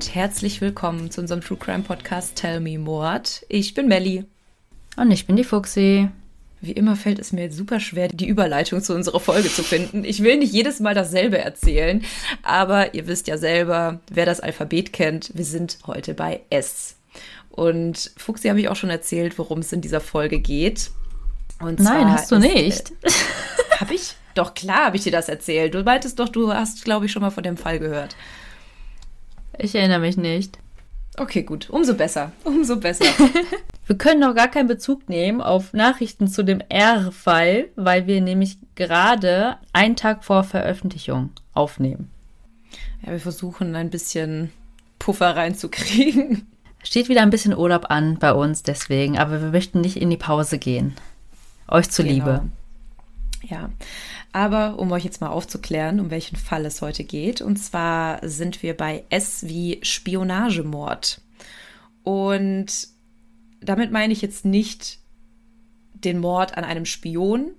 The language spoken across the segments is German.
Und herzlich willkommen zu unserem True Crime Podcast Tell Me Mord. Ich bin Melli. Und ich bin die Fuxi. Wie immer fällt es mir super schwer, die Überleitung zu unserer Folge zu finden. Ich will nicht jedes Mal dasselbe erzählen, aber ihr wisst ja selber, wer das Alphabet kennt, wir sind heute bei S. Und Fuxi habe ich auch schon erzählt, worum es in dieser Folge geht. Und Nein, hast du ist, nicht. Äh, habe ich? Doch, klar habe ich dir das erzählt. Du meintest doch, du hast, glaube ich, schon mal von dem Fall gehört. Ich erinnere mich nicht. Okay, gut. Umso besser. Umso besser. wir können noch gar keinen Bezug nehmen auf Nachrichten zu dem R-Fall, weil wir nämlich gerade einen Tag vor Veröffentlichung aufnehmen. Ja, wir versuchen ein bisschen Puffer reinzukriegen. Steht wieder ein bisschen Urlaub an bei uns deswegen, aber wir möchten nicht in die Pause gehen. Euch zuliebe. Genau. Ja, aber um euch jetzt mal aufzuklären, um welchen Fall es heute geht. Und zwar sind wir bei S wie Spionagemord. Und damit meine ich jetzt nicht den Mord an einem Spion,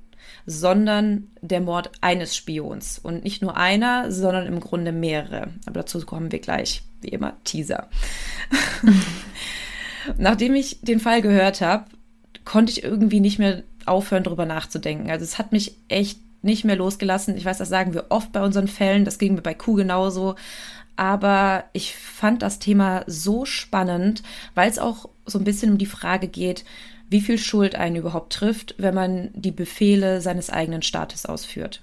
sondern der Mord eines Spions. Und nicht nur einer, sondern im Grunde mehrere. Aber dazu kommen wir gleich, wie immer, Teaser. Nachdem ich den Fall gehört habe, konnte ich irgendwie nicht mehr aufhören, darüber nachzudenken. Also es hat mich echt nicht mehr losgelassen. Ich weiß, das sagen wir oft bei unseren Fällen. Das ging mir bei Kuh genauso. Aber ich fand das Thema so spannend, weil es auch so ein bisschen um die Frage geht, wie viel Schuld einen überhaupt trifft, wenn man die Befehle seines eigenen Staates ausführt.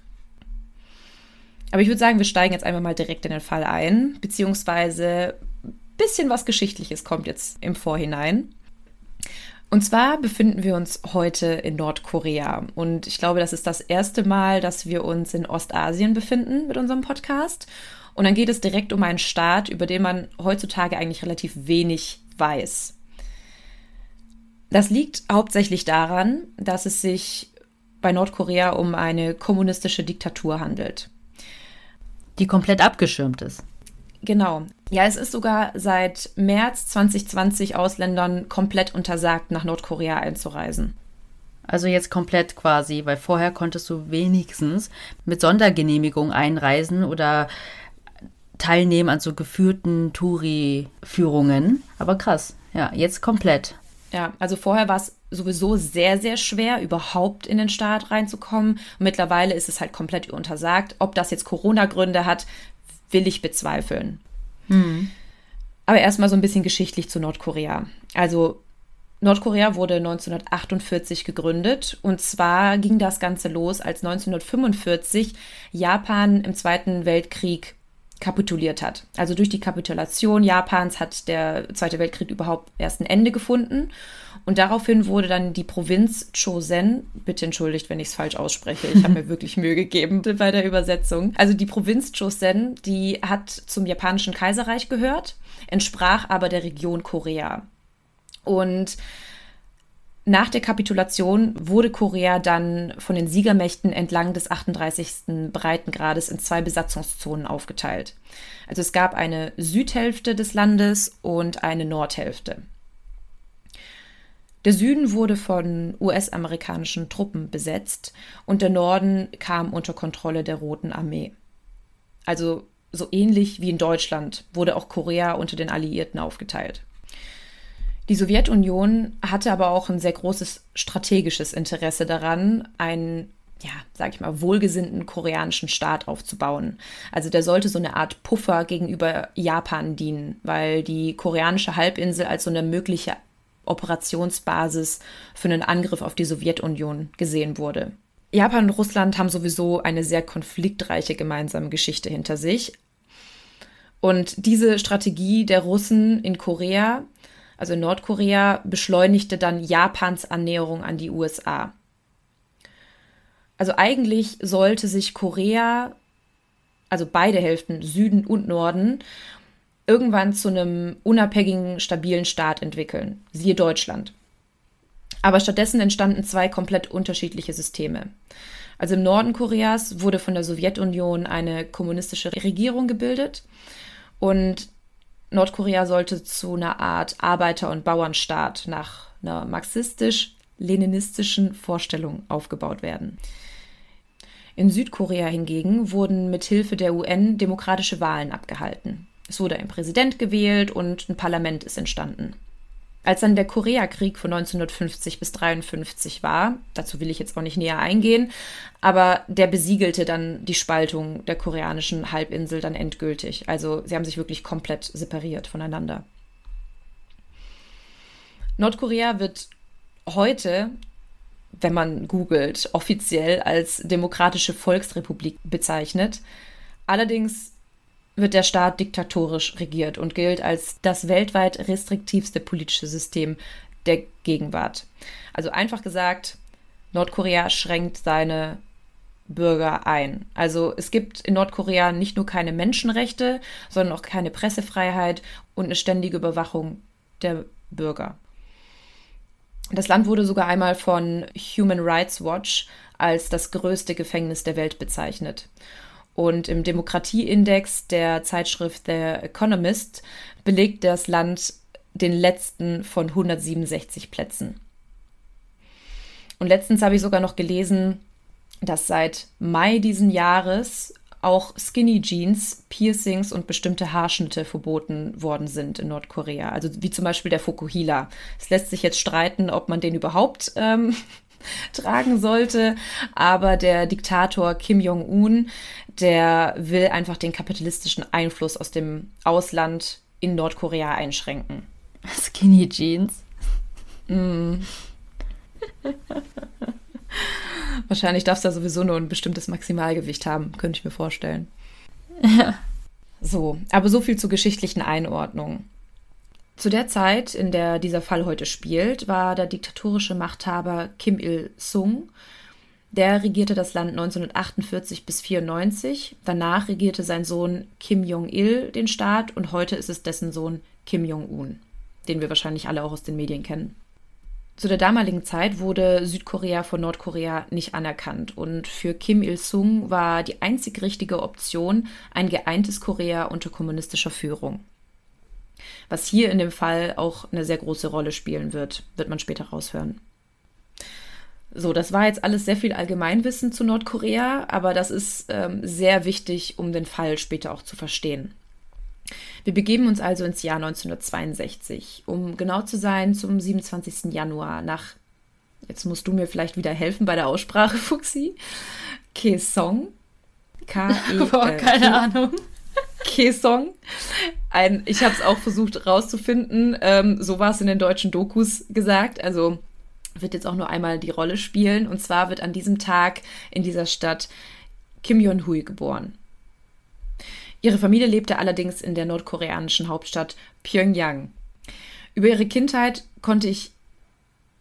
Aber ich würde sagen, wir steigen jetzt einfach mal direkt in den Fall ein, beziehungsweise ein bisschen was Geschichtliches kommt jetzt im Vorhinein. Und zwar befinden wir uns heute in Nordkorea. Und ich glaube, das ist das erste Mal, dass wir uns in Ostasien befinden mit unserem Podcast. Und dann geht es direkt um einen Staat, über den man heutzutage eigentlich relativ wenig weiß. Das liegt hauptsächlich daran, dass es sich bei Nordkorea um eine kommunistische Diktatur handelt. Die komplett abgeschirmt ist. Genau. Ja, es ist sogar seit März 2020 Ausländern komplett untersagt, nach Nordkorea einzureisen. Also jetzt komplett quasi, weil vorher konntest du wenigstens mit Sondergenehmigung einreisen oder teilnehmen an so geführten Touri-Führungen. Aber krass, ja, jetzt komplett. Ja, also vorher war es sowieso sehr, sehr schwer, überhaupt in den Staat reinzukommen. Und mittlerweile ist es halt komplett untersagt. Ob das jetzt Corona-Gründe hat, will ich bezweifeln. Hm. Aber erstmal so ein bisschen geschichtlich zu Nordkorea. Also Nordkorea wurde 1948 gegründet und zwar ging das Ganze los, als 1945 Japan im Zweiten Weltkrieg kapituliert hat. Also durch die Kapitulation Japans hat der Zweite Weltkrieg überhaupt erst ein Ende gefunden und daraufhin wurde dann die Provinz Chosen, bitte entschuldigt, wenn ich es falsch ausspreche, ich habe mir wirklich Mühe gegeben bei der Übersetzung. Also die Provinz Chosen, die hat zum japanischen Kaiserreich gehört, entsprach aber der Region Korea. Und nach der Kapitulation wurde Korea dann von den Siegermächten entlang des 38. Breitengrades in zwei Besatzungszonen aufgeteilt. Also es gab eine Südhälfte des Landes und eine Nordhälfte. Der Süden wurde von US-amerikanischen Truppen besetzt und der Norden kam unter Kontrolle der Roten Armee. Also so ähnlich wie in Deutschland wurde auch Korea unter den Alliierten aufgeteilt. Die Sowjetunion hatte aber auch ein sehr großes strategisches Interesse daran, einen, ja, sag ich mal, wohlgesinnten koreanischen Staat aufzubauen. Also der sollte so eine Art Puffer gegenüber Japan dienen, weil die koreanische Halbinsel als so eine mögliche Operationsbasis für einen Angriff auf die Sowjetunion gesehen wurde. Japan und Russland haben sowieso eine sehr konfliktreiche gemeinsame Geschichte hinter sich. Und diese Strategie der Russen in Korea, also in Nordkorea, beschleunigte dann Japans Annäherung an die USA. Also eigentlich sollte sich Korea, also beide Hälften, Süden und Norden, irgendwann zu einem unabhängigen, stabilen Staat entwickeln, siehe Deutschland. Aber stattdessen entstanden zwei komplett unterschiedliche Systeme. Also im Norden Koreas wurde von der Sowjetunion eine kommunistische Regierung gebildet und Nordkorea sollte zu einer Art Arbeiter- und Bauernstaat nach einer marxistisch-leninistischen Vorstellung aufgebaut werden. In Südkorea hingegen wurden mit Hilfe der UN demokratische Wahlen abgehalten. Es wurde ein Präsident gewählt und ein Parlament ist entstanden. Als dann der Koreakrieg von 1950 bis 1953 war, dazu will ich jetzt auch nicht näher eingehen, aber der besiegelte dann die Spaltung der koreanischen Halbinsel dann endgültig. Also sie haben sich wirklich komplett separiert voneinander. Nordkorea wird heute, wenn man googelt, offiziell als Demokratische Volksrepublik bezeichnet. Allerdings wird der Staat diktatorisch regiert und gilt als das weltweit restriktivste politische System der Gegenwart. Also einfach gesagt, Nordkorea schränkt seine Bürger ein. Also es gibt in Nordkorea nicht nur keine Menschenrechte, sondern auch keine Pressefreiheit und eine ständige Überwachung der Bürger. Das Land wurde sogar einmal von Human Rights Watch als das größte Gefängnis der Welt bezeichnet. Und im Demokratieindex der Zeitschrift The Economist belegt das Land den letzten von 167 Plätzen. Und letztens habe ich sogar noch gelesen, dass seit Mai diesen Jahres auch Skinny Jeans, Piercings und bestimmte Haarschnitte verboten worden sind in Nordkorea. Also wie zum Beispiel der Fukuhila. Es lässt sich jetzt streiten, ob man den überhaupt ähm, tragen sollte. Aber der Diktator Kim Jong-un, der will einfach den kapitalistischen Einfluss aus dem Ausland in Nordkorea einschränken. Skinny Jeans. Mm. Wahrscheinlich darfst du da sowieso nur ein bestimmtes Maximalgewicht haben, könnte ich mir vorstellen. Ja. So, aber so viel zur geschichtlichen Einordnung. Zu der Zeit, in der dieser Fall heute spielt, war der diktatorische Machthaber Kim Il-sung. Der regierte das Land 1948 bis 1994. Danach regierte sein Sohn Kim Jong-il den Staat und heute ist es dessen Sohn Kim Jong-un, den wir wahrscheinlich alle auch aus den Medien kennen. Zu der damaligen Zeit wurde Südkorea von Nordkorea nicht anerkannt und für Kim Il-sung war die einzig richtige Option ein geeintes Korea unter kommunistischer Führung. Was hier in dem Fall auch eine sehr große Rolle spielen wird, wird man später raushören. So, das war jetzt alles sehr viel Allgemeinwissen zu Nordkorea, aber das ist ähm, sehr wichtig, um den Fall später auch zu verstehen. Wir begeben uns also ins Jahr 1962, um genau zu sein, zum 27. Januar nach, jetzt musst du mir vielleicht wieder helfen bei der Aussprache, Fuxi, Kesong. K-E. Boah, keine Ahnung. Kesong. Ein, ich habe es auch versucht rauszufinden. Ähm, so war es in den deutschen Dokus gesagt. Also wird jetzt auch nur einmal die Rolle spielen. Und zwar wird an diesem Tag in dieser Stadt Kim Jong-hui geboren. Ihre Familie lebte allerdings in der nordkoreanischen Hauptstadt Pyongyang. Über ihre Kindheit konnte ich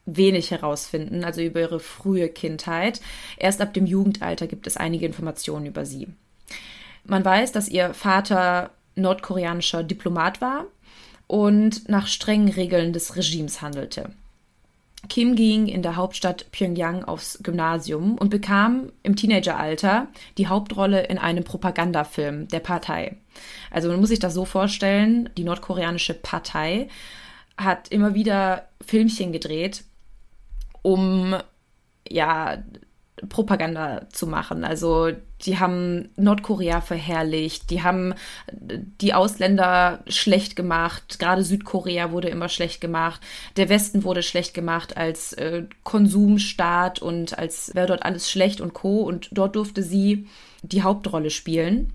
wenig herausfinden, also über ihre frühe Kindheit. Erst ab dem Jugendalter gibt es einige Informationen über sie. Man weiß, dass ihr Vater nordkoreanischer Diplomat war und nach strengen Regeln des Regimes handelte. Kim ging in der Hauptstadt Pyongyang aufs Gymnasium und bekam im Teenageralter die Hauptrolle in einem Propagandafilm der Partei. Also man muss sich das so vorstellen, die nordkoreanische Partei hat immer wieder Filmchen gedreht, um ja Propaganda zu machen. Also die haben Nordkorea verherrlicht, die haben die Ausländer schlecht gemacht, gerade Südkorea wurde immer schlecht gemacht, der Westen wurde schlecht gemacht als äh, Konsumstaat und als wäre dort alles schlecht und co. Und dort durfte sie die Hauptrolle spielen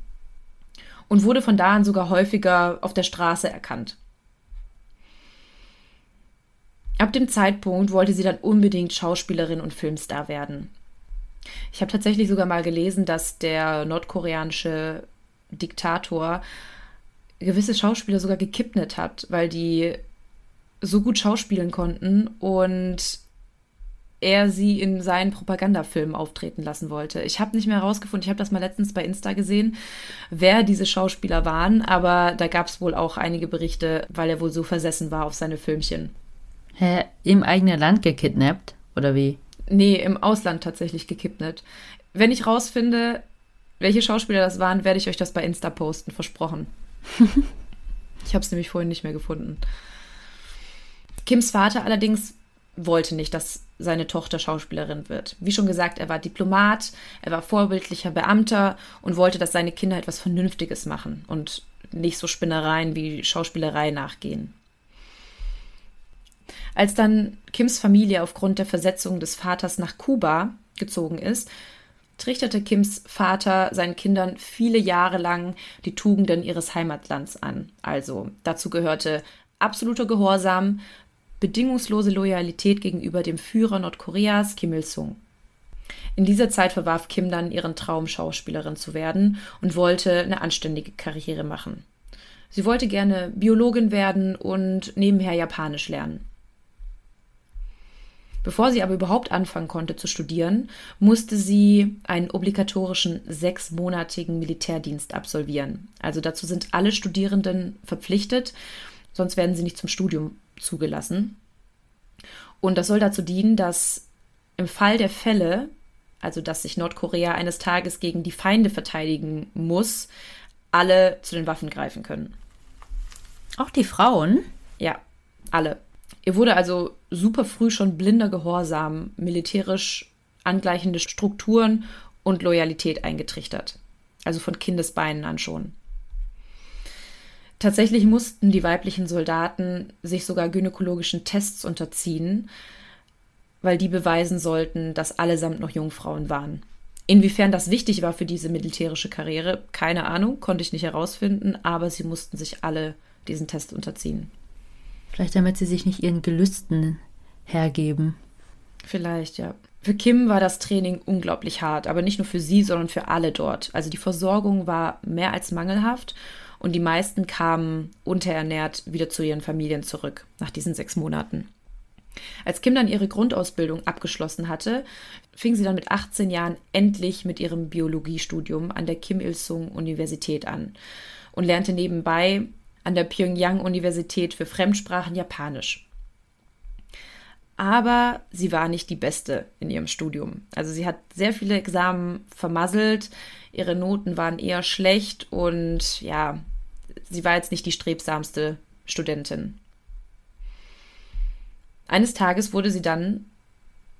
und wurde von da an sogar häufiger auf der Straße erkannt. Ab dem Zeitpunkt wollte sie dann unbedingt Schauspielerin und Filmstar werden. Ich habe tatsächlich sogar mal gelesen, dass der nordkoreanische Diktator gewisse Schauspieler sogar gekippnet hat, weil die so gut schauspielen konnten und er sie in seinen Propagandafilmen auftreten lassen wollte. Ich habe nicht mehr herausgefunden, ich habe das mal letztens bei Insta gesehen, wer diese Schauspieler waren, aber da gab es wohl auch einige Berichte, weil er wohl so versessen war auf seine Filmchen. Hä, im eigenen Land gekidnappt? Oder wie? Nee, im Ausland tatsächlich gekidnappt. Wenn ich rausfinde, welche Schauspieler das waren, werde ich euch das bei Insta posten, versprochen. ich habe es nämlich vorhin nicht mehr gefunden. Kims Vater allerdings wollte nicht, dass seine Tochter Schauspielerin wird. Wie schon gesagt, er war Diplomat, er war vorbildlicher Beamter und wollte, dass seine Kinder etwas Vernünftiges machen. Und nicht so Spinnereien wie Schauspielerei nachgehen. Als dann Kims Familie aufgrund der Versetzung des Vaters nach Kuba gezogen ist, trichterte Kims Vater seinen Kindern viele Jahre lang die Tugenden ihres Heimatlands an. Also dazu gehörte absoluter Gehorsam, bedingungslose Loyalität gegenüber dem Führer Nordkoreas Kim Il-sung. In dieser Zeit verwarf Kim dann ihren Traum, Schauspielerin zu werden und wollte eine anständige Karriere machen. Sie wollte gerne Biologin werden und nebenher Japanisch lernen. Bevor sie aber überhaupt anfangen konnte zu studieren, musste sie einen obligatorischen sechsmonatigen Militärdienst absolvieren. Also dazu sind alle Studierenden verpflichtet, sonst werden sie nicht zum Studium zugelassen. Und das soll dazu dienen, dass im Fall der Fälle, also dass sich Nordkorea eines Tages gegen die Feinde verteidigen muss, alle zu den Waffen greifen können. Auch die Frauen? Ja, alle. Ihr wurde also super früh schon blinder Gehorsam, militärisch angleichende Strukturen und Loyalität eingetrichtert. Also von Kindesbeinen an schon. Tatsächlich mussten die weiblichen Soldaten sich sogar gynäkologischen Tests unterziehen, weil die beweisen sollten, dass allesamt noch Jungfrauen waren. Inwiefern das wichtig war für diese militärische Karriere, keine Ahnung, konnte ich nicht herausfinden, aber sie mussten sich alle diesen Test unterziehen. Vielleicht damit sie sich nicht ihren Gelüsten hergeben. Vielleicht, ja. Für Kim war das Training unglaublich hart, aber nicht nur für sie, sondern für alle dort. Also die Versorgung war mehr als mangelhaft und die meisten kamen unterernährt wieder zu ihren Familien zurück nach diesen sechs Monaten. Als Kim dann ihre Grundausbildung abgeschlossen hatte, fing sie dann mit 18 Jahren endlich mit ihrem Biologiestudium an der Kim Il-sung Universität an und lernte nebenbei an der Pyongyang-Universität für Fremdsprachen Japanisch. Aber sie war nicht die Beste in ihrem Studium. Also sie hat sehr viele Examen vermasselt, ihre Noten waren eher schlecht und ja, sie war jetzt nicht die strebsamste Studentin. Eines Tages wurde sie dann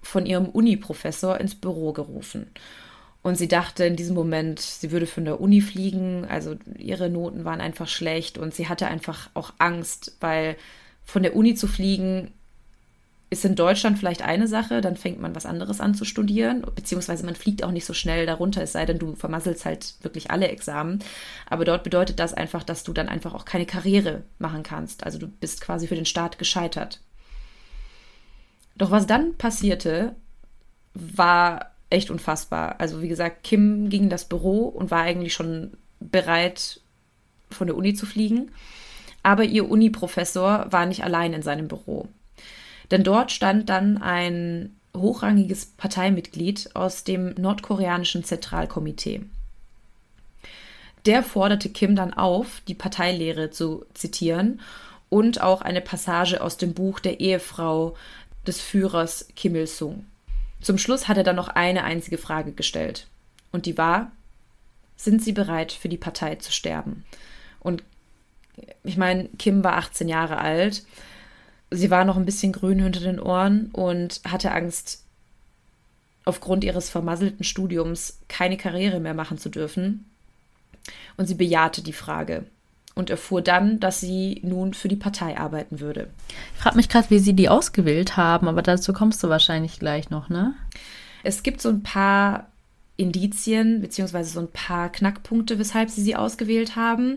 von ihrem Uni-Professor ins Büro gerufen und sie dachte in diesem Moment, sie würde von der Uni fliegen. Also ihre Noten waren einfach schlecht und sie hatte einfach auch Angst, weil von der Uni zu fliegen ist in Deutschland vielleicht eine Sache, dann fängt man was anderes an zu studieren, beziehungsweise man fliegt auch nicht so schnell darunter, es sei denn, du vermasselst halt wirklich alle Examen. Aber dort bedeutet das einfach, dass du dann einfach auch keine Karriere machen kannst. Also du bist quasi für den Staat gescheitert. Doch was dann passierte, war echt unfassbar. Also wie gesagt, Kim ging in das Büro und war eigentlich schon bereit, von der Uni zu fliegen. Aber ihr Uni-Professor war nicht allein in seinem Büro. Denn dort stand dann ein hochrangiges Parteimitglied aus dem nordkoreanischen Zentralkomitee. Der forderte Kim dann auf, die Parteilehre zu zitieren und auch eine Passage aus dem Buch der Ehefrau des Führers Kim Il-sung. Zum Schluss hat er dann noch eine einzige Frage gestellt. Und die war, sind Sie bereit, für die Partei zu sterben? Und ich meine, Kim war 18 Jahre alt. Sie war noch ein bisschen grün hinter den Ohren und hatte Angst, aufgrund ihres vermasselten Studiums keine Karriere mehr machen zu dürfen. Und sie bejahte die Frage und erfuhr dann, dass sie nun für die Partei arbeiten würde. Ich frage mich gerade, wie sie die ausgewählt haben, aber dazu kommst du wahrscheinlich gleich noch, ne? Es gibt so ein paar Indizien beziehungsweise so ein paar Knackpunkte, weshalb sie sie ausgewählt haben.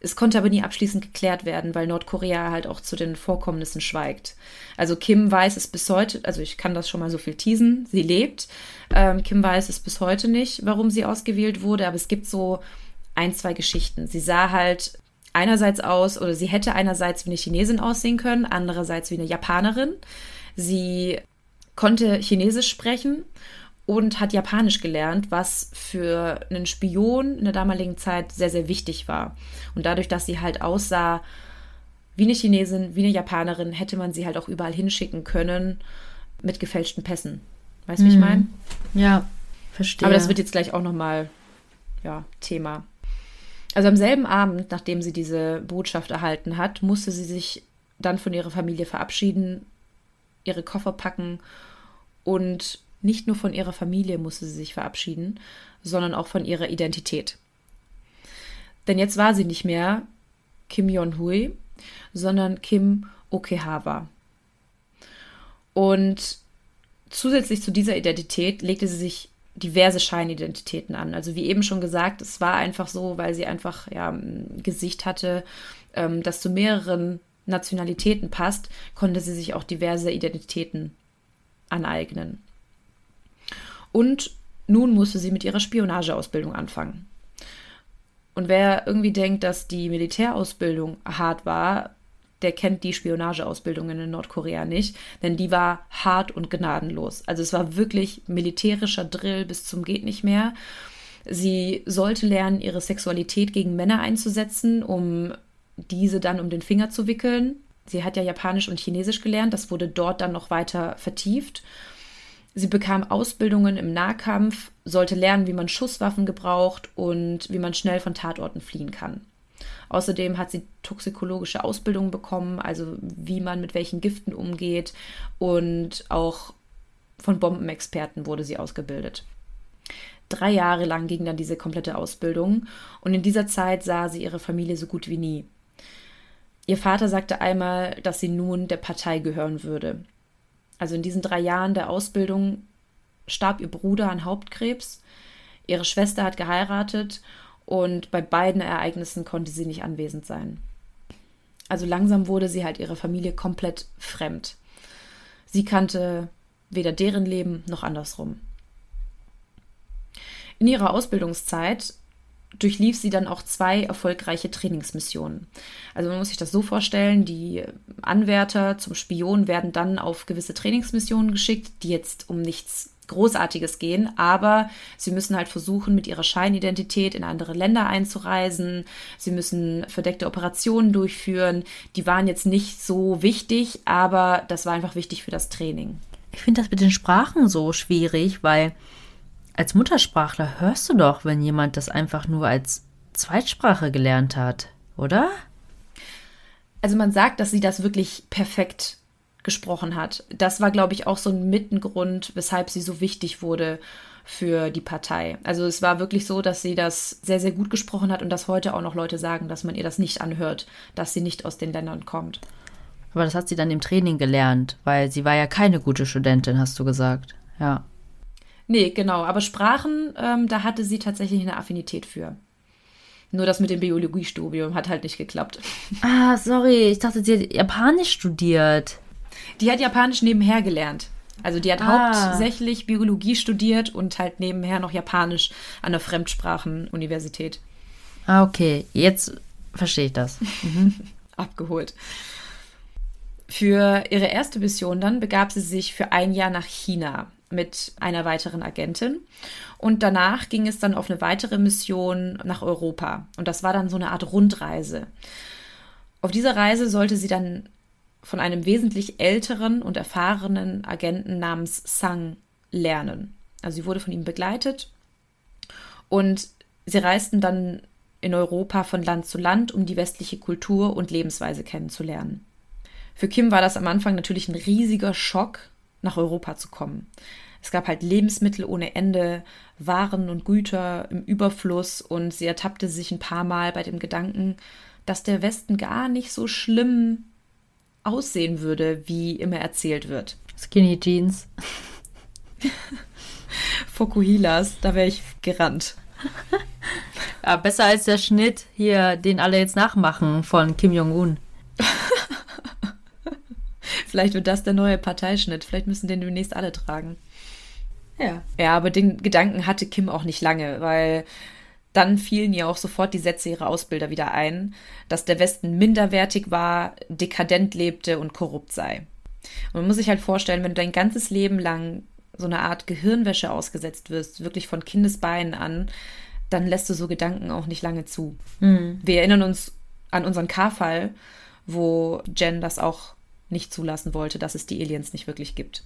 Es konnte aber nie abschließend geklärt werden, weil Nordkorea halt auch zu den Vorkommnissen schweigt. Also Kim weiß es bis heute, also ich kann das schon mal so viel teasen, sie lebt. Ähm, Kim weiß es bis heute nicht, warum sie ausgewählt wurde, aber es gibt so ein, zwei Geschichten. Sie sah halt einerseits aus, oder sie hätte einerseits wie eine Chinesin aussehen können, andererseits wie eine Japanerin. Sie konnte Chinesisch sprechen und hat Japanisch gelernt, was für einen Spion in der damaligen Zeit sehr, sehr wichtig war. Und dadurch, dass sie halt aussah wie eine Chinesin, wie eine Japanerin, hätte man sie halt auch überall hinschicken können mit gefälschten Pässen. Weißt du, wie ich mhm. meine? Ja, verstehe. Aber das wird jetzt gleich auch nochmal ja, Thema. Also am selben Abend, nachdem sie diese Botschaft erhalten hat, musste sie sich dann von ihrer Familie verabschieden, ihre Koffer packen und nicht nur von ihrer Familie musste sie sich verabschieden, sondern auch von ihrer Identität. Denn jetzt war sie nicht mehr Kim Yon-hui, sondern Kim Okehawa. Und zusätzlich zu dieser Identität legte sie sich diverse Scheinidentitäten an. Also wie eben schon gesagt, es war einfach so, weil sie einfach ja, ein Gesicht hatte, ähm, das zu mehreren Nationalitäten passt, konnte sie sich auch diverse Identitäten aneignen. Und nun musste sie mit ihrer Spionageausbildung anfangen. Und wer irgendwie denkt, dass die Militärausbildung hart war, der kennt die Spionageausbildungen in Nordkorea nicht, denn die war hart und gnadenlos. Also es war wirklich militärischer Drill bis zum geht nicht mehr. Sie sollte lernen, ihre Sexualität gegen Männer einzusetzen, um diese dann um den Finger zu wickeln. Sie hat ja Japanisch und Chinesisch gelernt, das wurde dort dann noch weiter vertieft. Sie bekam Ausbildungen im Nahkampf, sollte lernen, wie man Schusswaffen gebraucht und wie man schnell von Tatorten fliehen kann. Außerdem hat sie toxikologische Ausbildung bekommen, also wie man mit welchen Giften umgeht und auch von Bombenexperten wurde sie ausgebildet. Drei Jahre lang ging dann diese komplette Ausbildung und in dieser Zeit sah sie ihre Familie so gut wie nie. Ihr Vater sagte einmal, dass sie nun der Partei gehören würde. Also in diesen drei Jahren der Ausbildung starb ihr Bruder an Hauptkrebs, ihre Schwester hat geheiratet und bei beiden Ereignissen konnte sie nicht anwesend sein. Also langsam wurde sie halt ihrer Familie komplett fremd. Sie kannte weder deren Leben noch andersrum. In ihrer Ausbildungszeit durchlief sie dann auch zwei erfolgreiche Trainingsmissionen. Also man muss sich das so vorstellen, die Anwärter zum Spion werden dann auf gewisse Trainingsmissionen geschickt, die jetzt um nichts Großartiges gehen, aber sie müssen halt versuchen, mit ihrer Scheinidentität in andere Länder einzureisen. Sie müssen verdeckte Operationen durchführen. Die waren jetzt nicht so wichtig, aber das war einfach wichtig für das Training. Ich finde das mit den Sprachen so schwierig, weil als Muttersprachler hörst du doch, wenn jemand das einfach nur als Zweitsprache gelernt hat, oder? Also man sagt, dass sie das wirklich perfekt gesprochen hat. Das war, glaube ich, auch so ein Mittengrund, weshalb sie so wichtig wurde für die Partei. Also es war wirklich so, dass sie das sehr, sehr gut gesprochen hat und dass heute auch noch Leute sagen, dass man ihr das nicht anhört, dass sie nicht aus den Ländern kommt. Aber das hat sie dann im Training gelernt, weil sie war ja keine gute Studentin, hast du gesagt. Ja. Nee, genau. Aber Sprachen, ähm, da hatte sie tatsächlich eine Affinität für. Nur das mit dem Biologiestudium hat halt nicht geklappt. Ah, sorry. Ich dachte, sie hat Japanisch studiert. Die hat Japanisch nebenher gelernt. Also die hat ah. hauptsächlich Biologie studiert und halt nebenher noch Japanisch an der Fremdsprachenuniversität. Ah, okay. Jetzt verstehe ich das. Mhm. Abgeholt. Für ihre erste Mission dann begab sie sich für ein Jahr nach China mit einer weiteren Agentin. Und danach ging es dann auf eine weitere Mission nach Europa. Und das war dann so eine Art Rundreise. Auf dieser Reise sollte sie dann von einem wesentlich älteren und erfahrenen Agenten namens Sang lernen. Also sie wurde von ihm begleitet und sie reisten dann in Europa von Land zu Land, um die westliche Kultur und Lebensweise kennenzulernen. Für Kim war das am Anfang natürlich ein riesiger Schock, nach Europa zu kommen. Es gab halt Lebensmittel ohne Ende, Waren und Güter im Überfluss und sie ertappte sich ein paar Mal bei dem Gedanken, dass der Westen gar nicht so schlimm aussehen würde, wie immer erzählt wird. Skinny Jeans. Fokuhilas, da wäre ich gerannt. Ja, besser als der Schnitt hier, den alle jetzt nachmachen von Kim Jong-un. Vielleicht wird das der neue Parteischnitt. Vielleicht müssen den demnächst alle tragen. Ja. Ja, aber den Gedanken hatte Kim auch nicht lange, weil dann fielen ihr auch sofort die Sätze ihrer Ausbilder wieder ein, dass der Westen minderwertig war, dekadent lebte und korrupt sei. Und man muss sich halt vorstellen, wenn du dein ganzes Leben lang so eine Art Gehirnwäsche ausgesetzt wirst, wirklich von Kindesbeinen an, dann lässt du so Gedanken auch nicht lange zu. Mhm. Wir erinnern uns an unseren K-Fall, wo Jen das auch nicht zulassen wollte, dass es die Aliens nicht wirklich gibt.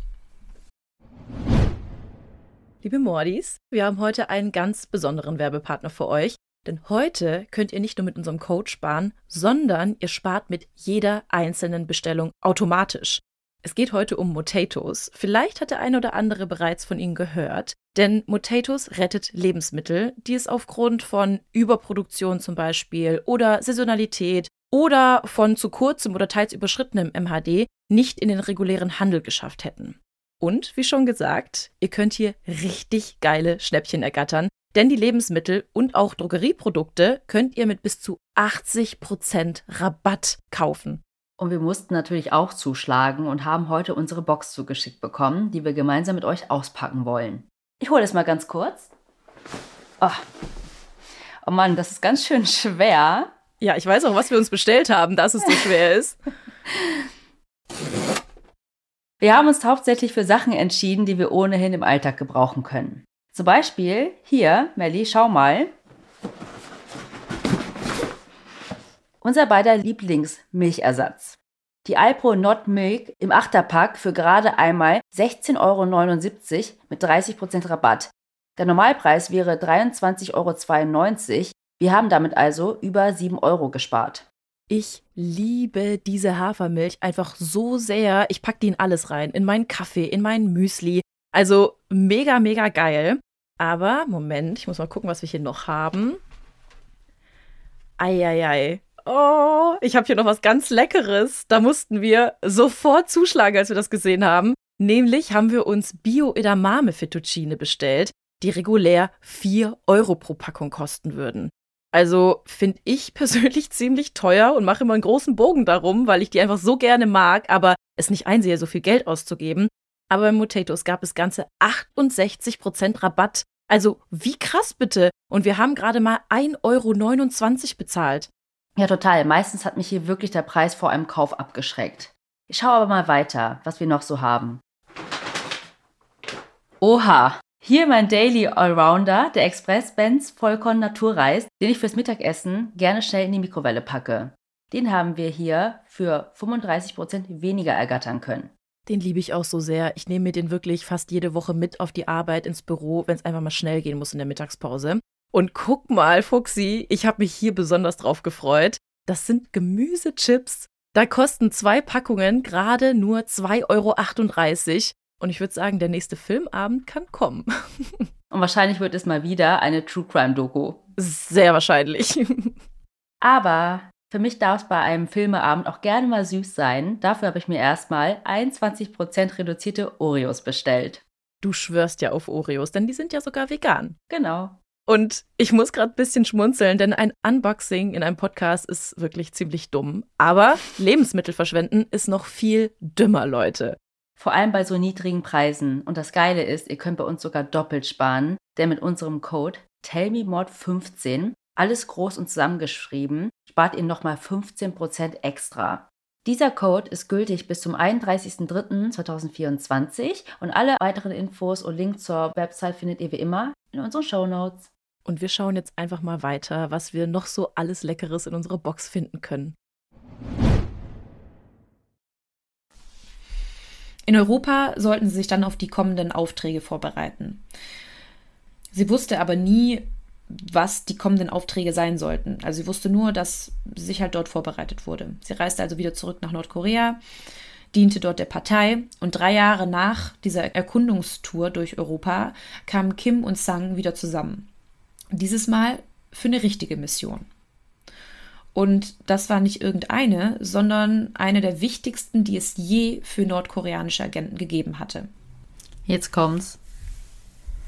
Liebe Mordis, wir haben heute einen ganz besonderen Werbepartner für euch. Denn heute könnt ihr nicht nur mit unserem Code sparen, sondern ihr spart mit jeder einzelnen Bestellung automatisch. Es geht heute um Motatos. Vielleicht hat der eine oder andere bereits von ihnen gehört, denn Motatos rettet Lebensmittel, die es aufgrund von Überproduktion zum Beispiel oder Saisonalität oder von zu kurzem oder teils überschrittenem MHD nicht in den regulären Handel geschafft hätten. Und wie schon gesagt, ihr könnt hier richtig geile Schnäppchen ergattern, denn die Lebensmittel und auch Drogerieprodukte könnt ihr mit bis zu 80% Rabatt kaufen. Und wir mussten natürlich auch zuschlagen und haben heute unsere Box zugeschickt bekommen, die wir gemeinsam mit euch auspacken wollen. Ich hole es mal ganz kurz. Oh. oh Mann, das ist ganz schön schwer. Ja, ich weiß auch, was wir uns bestellt haben, dass es so schwer ist. Wir haben uns hauptsächlich für Sachen entschieden, die wir ohnehin im Alltag gebrauchen können. Zum Beispiel hier, Melli, schau mal. Unser beider Lieblingsmilchersatz. Die Alpro Not Milk im Achterpack für gerade einmal 16,79 Euro mit 30% Rabatt. Der Normalpreis wäre 23,92 Euro. Wir haben damit also über 7 Euro gespart. Ich liebe diese Hafermilch einfach so sehr. Ich packe die in alles rein. In meinen Kaffee, in meinen Müsli. Also mega, mega geil. Aber, Moment, ich muss mal gucken, was wir hier noch haben. Eieiei. Oh, ich habe hier noch was ganz Leckeres. Da mussten wir sofort zuschlagen, als wir das gesehen haben. Nämlich haben wir uns Bio-Edamame Fettuccine bestellt, die regulär 4 Euro pro Packung kosten würden. Also finde ich persönlich ziemlich teuer und mache immer einen großen Bogen darum, weil ich die einfach so gerne mag, aber es nicht einsehe, so viel Geld auszugeben. Aber bei Motatos gab es ganze 68% Rabatt. Also wie krass bitte. Und wir haben gerade mal 1,29 Euro bezahlt. Ja, total. Meistens hat mich hier wirklich der Preis vor einem Kauf abgeschreckt. Ich schaue aber mal weiter, was wir noch so haben. Oha, hier mein Daily Allrounder, der Express Benz Vollkorn Naturreis, den ich fürs Mittagessen gerne schnell in die Mikrowelle packe. Den haben wir hier für 35% weniger ergattern können. Den liebe ich auch so sehr. Ich nehme mir den wirklich fast jede Woche mit auf die Arbeit ins Büro, wenn es einfach mal schnell gehen muss in der Mittagspause. Und guck mal, Fuxi, ich habe mich hier besonders drauf gefreut. Das sind Gemüsechips. Da kosten zwei Packungen gerade nur 2,38 Euro. Und ich würde sagen, der nächste Filmabend kann kommen. Und wahrscheinlich wird es mal wieder eine True Crime Doku. Sehr wahrscheinlich. Aber für mich darf es bei einem Filmeabend auch gerne mal süß sein. Dafür habe ich mir erstmal 21% reduzierte Oreos bestellt. Du schwörst ja auf Oreos, denn die sind ja sogar vegan. Genau. Und ich muss gerade ein bisschen schmunzeln, denn ein Unboxing in einem Podcast ist wirklich ziemlich dumm. Aber Lebensmittel verschwenden ist noch viel dümmer, Leute. Vor allem bei so niedrigen Preisen. Und das Geile ist, ihr könnt bei uns sogar doppelt sparen, denn mit unserem Code TellMeMod15, alles groß und zusammengeschrieben, spart ihr nochmal 15% extra. Dieser Code ist gültig bis zum 31.03.2024 und alle weiteren Infos und Links zur Website findet ihr wie immer in unseren Show Notes. Und wir schauen jetzt einfach mal weiter, was wir noch so alles Leckeres in unserer Box finden können. In Europa sollten sie sich dann auf die kommenden Aufträge vorbereiten. Sie wusste aber nie, was die kommenden Aufträge sein sollten. Also sie wusste nur, dass sich halt dort vorbereitet wurde. Sie reiste also wieder zurück nach Nordkorea, diente dort der Partei und drei Jahre nach dieser Erkundungstour durch Europa kamen Kim und Sang wieder zusammen. Dieses Mal für eine richtige Mission. Und das war nicht irgendeine, sondern eine der wichtigsten, die es je für nordkoreanische Agenten gegeben hatte. Jetzt kommt's.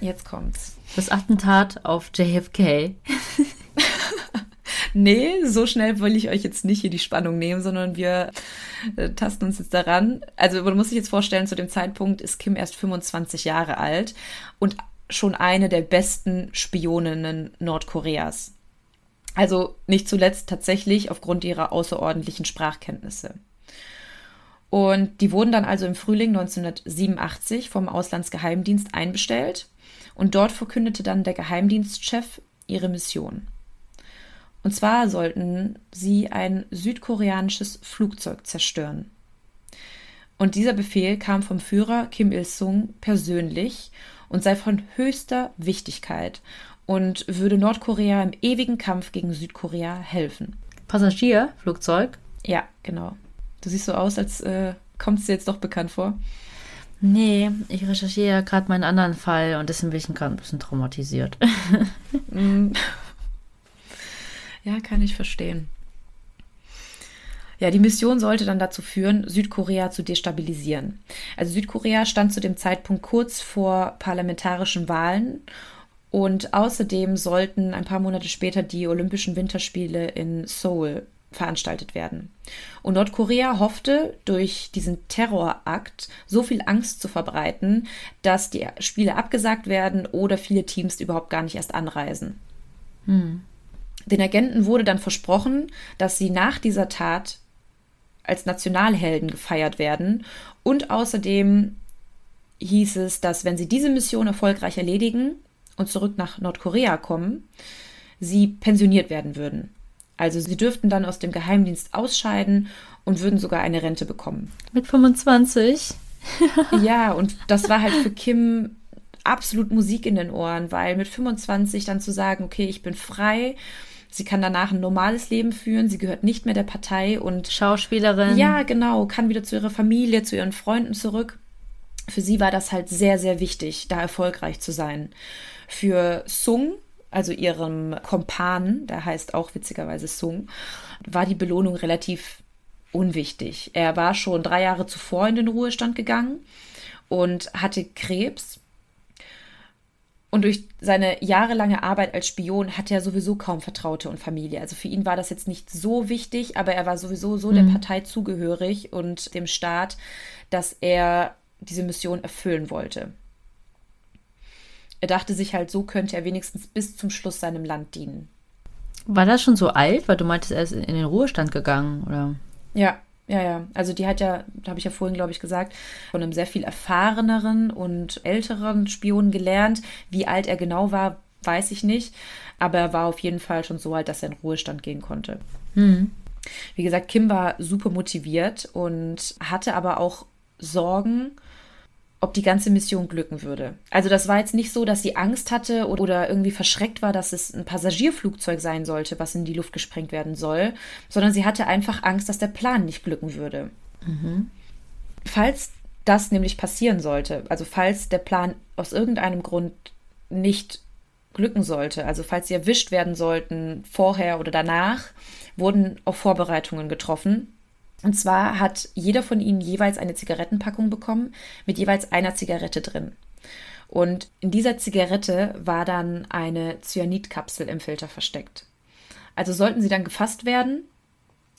Jetzt kommt's. Das Attentat auf JFK. nee, so schnell will ich euch jetzt nicht hier die Spannung nehmen, sondern wir äh, tasten uns jetzt daran. Also man muss sich jetzt vorstellen, zu dem Zeitpunkt ist Kim erst 25 Jahre alt und schon eine der besten Spioninnen Nordkoreas. Also nicht zuletzt tatsächlich aufgrund ihrer außerordentlichen Sprachkenntnisse. Und die wurden dann also im Frühling 1987 vom Auslandsgeheimdienst einbestellt und dort verkündete dann der Geheimdienstchef ihre Mission. Und zwar sollten sie ein südkoreanisches Flugzeug zerstören. Und dieser Befehl kam vom Führer Kim Il-sung persönlich und sei von höchster Wichtigkeit und würde Nordkorea im ewigen Kampf gegen Südkorea helfen. Passagierflugzeug? Ja, genau. Du siehst so aus, als äh, kommt es dir jetzt doch bekannt vor. Nee, ich recherchiere gerade meinen anderen Fall und deswegen bin ich gerade ein bisschen traumatisiert. Mm. ja, kann ich verstehen. Ja, die Mission sollte dann dazu führen, Südkorea zu destabilisieren. Also Südkorea stand zu dem Zeitpunkt kurz vor parlamentarischen Wahlen und außerdem sollten ein paar Monate später die Olympischen Winterspiele in Seoul veranstaltet werden. Und Nordkorea hoffte, durch diesen Terrorakt so viel Angst zu verbreiten, dass die Spiele abgesagt werden oder viele Teams überhaupt gar nicht erst anreisen. Hm. Den Agenten wurde dann versprochen, dass sie nach dieser Tat als Nationalhelden gefeiert werden. Und außerdem hieß es, dass wenn sie diese Mission erfolgreich erledigen und zurück nach Nordkorea kommen, sie pensioniert werden würden. Also sie dürften dann aus dem Geheimdienst ausscheiden und würden sogar eine Rente bekommen. Mit 25? ja, und das war halt für Kim absolut Musik in den Ohren, weil mit 25 dann zu sagen, okay, ich bin frei Sie kann danach ein normales Leben führen. Sie gehört nicht mehr der Partei und Schauspielerin. Ja, genau, kann wieder zu ihrer Familie, zu ihren Freunden zurück. Für sie war das halt sehr, sehr wichtig, da erfolgreich zu sein. Für Sung, also ihrem Kompan, der heißt auch witzigerweise Sung, war die Belohnung relativ unwichtig. Er war schon drei Jahre zuvor in den Ruhestand gegangen und hatte Krebs und durch seine jahrelange Arbeit als Spion hatte er sowieso kaum Vertraute und Familie. Also für ihn war das jetzt nicht so wichtig, aber er war sowieso so mhm. der Partei zugehörig und dem Staat, dass er diese Mission erfüllen wollte. Er dachte sich halt, so könnte er wenigstens bis zum Schluss seinem Land dienen. War das schon so alt? Weil du meintest, er ist in den Ruhestand gegangen, oder? Ja, ja, ja. Also die hat ja, da habe ich ja vorhin, glaube ich, gesagt, von einem sehr viel erfahreneren und älteren Spion gelernt. Wie alt er genau war, weiß ich nicht. Aber er war auf jeden Fall schon so alt, dass er in Ruhestand gehen konnte. Mhm. Wie gesagt, Kim war super motiviert und hatte aber auch Sorgen, ob die ganze Mission glücken würde. Also das war jetzt nicht so, dass sie Angst hatte oder irgendwie verschreckt war, dass es ein Passagierflugzeug sein sollte, was in die Luft gesprengt werden soll, sondern sie hatte einfach Angst, dass der Plan nicht glücken würde. Mhm. Falls das nämlich passieren sollte, also falls der Plan aus irgendeinem Grund nicht glücken sollte, also falls sie erwischt werden sollten, vorher oder danach, wurden auch Vorbereitungen getroffen, und zwar hat jeder von ihnen jeweils eine Zigarettenpackung bekommen mit jeweils einer Zigarette drin. Und in dieser Zigarette war dann eine Cyanidkapsel im Filter versteckt. Also sollten sie dann gefasst werden,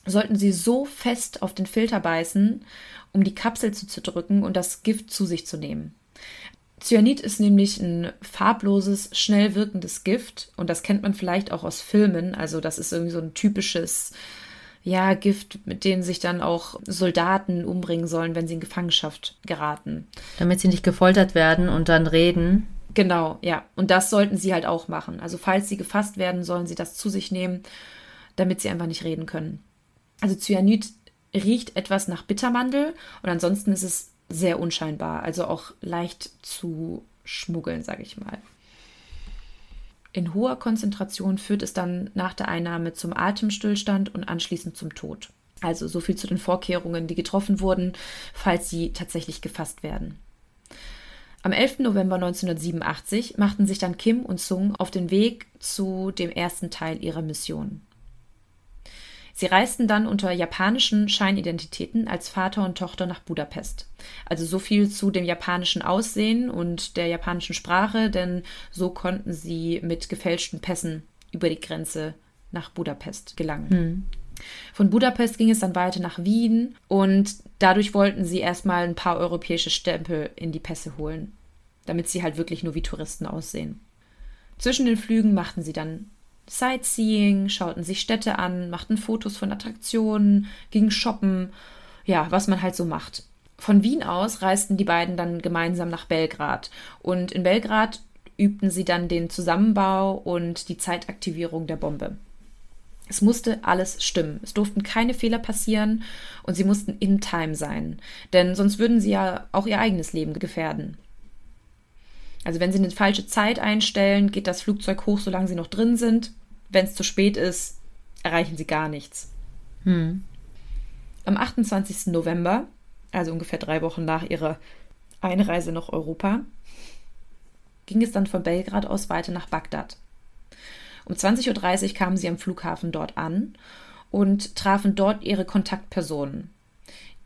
sollten sie so fest auf den Filter beißen, um die Kapsel zu zerdrücken und das Gift zu sich zu nehmen. Cyanid ist nämlich ein farbloses, schnell wirkendes Gift und das kennt man vielleicht auch aus Filmen. Also das ist irgendwie so ein typisches ja, Gift, mit denen sich dann auch Soldaten umbringen sollen, wenn sie in Gefangenschaft geraten. Damit sie nicht gefoltert werden und dann reden. Genau, ja. Und das sollten sie halt auch machen. Also falls sie gefasst werden, sollen sie das zu sich nehmen, damit sie einfach nicht reden können. Also Cyanid riecht etwas nach Bittermandel und ansonsten ist es sehr unscheinbar, also auch leicht zu schmuggeln, sage ich mal. In hoher Konzentration führt es dann nach der Einnahme zum Atemstillstand und anschließend zum Tod. Also so viel zu den Vorkehrungen, die getroffen wurden, falls sie tatsächlich gefasst werden. Am 11. November 1987 machten sich dann Kim und Sung auf den Weg zu dem ersten Teil ihrer Mission. Sie reisten dann unter japanischen Scheinidentitäten als Vater und Tochter nach Budapest. Also so viel zu dem japanischen Aussehen und der japanischen Sprache, denn so konnten sie mit gefälschten Pässen über die Grenze nach Budapest gelangen. Hm. Von Budapest ging es dann weiter nach Wien und dadurch wollten sie erstmal ein paar europäische Stempel in die Pässe holen, damit sie halt wirklich nur wie Touristen aussehen. Zwischen den Flügen machten sie dann Sightseeing, schauten sich Städte an, machten Fotos von Attraktionen, gingen shoppen, ja, was man halt so macht. Von Wien aus reisten die beiden dann gemeinsam nach Belgrad und in Belgrad übten sie dann den Zusammenbau und die Zeitaktivierung der Bombe. Es musste alles stimmen. Es durften keine Fehler passieren und sie mussten in Time sein, denn sonst würden sie ja auch ihr eigenes Leben gefährden. Also wenn sie eine falsche Zeit einstellen, geht das Flugzeug hoch, solange sie noch drin sind. Wenn es zu spät ist, erreichen sie gar nichts. Hm. Am 28. November, also ungefähr drei Wochen nach ihrer Einreise nach Europa, ging es dann von Belgrad aus weiter nach Bagdad. Um 20.30 Uhr kamen sie am Flughafen dort an und trafen dort ihre Kontaktpersonen.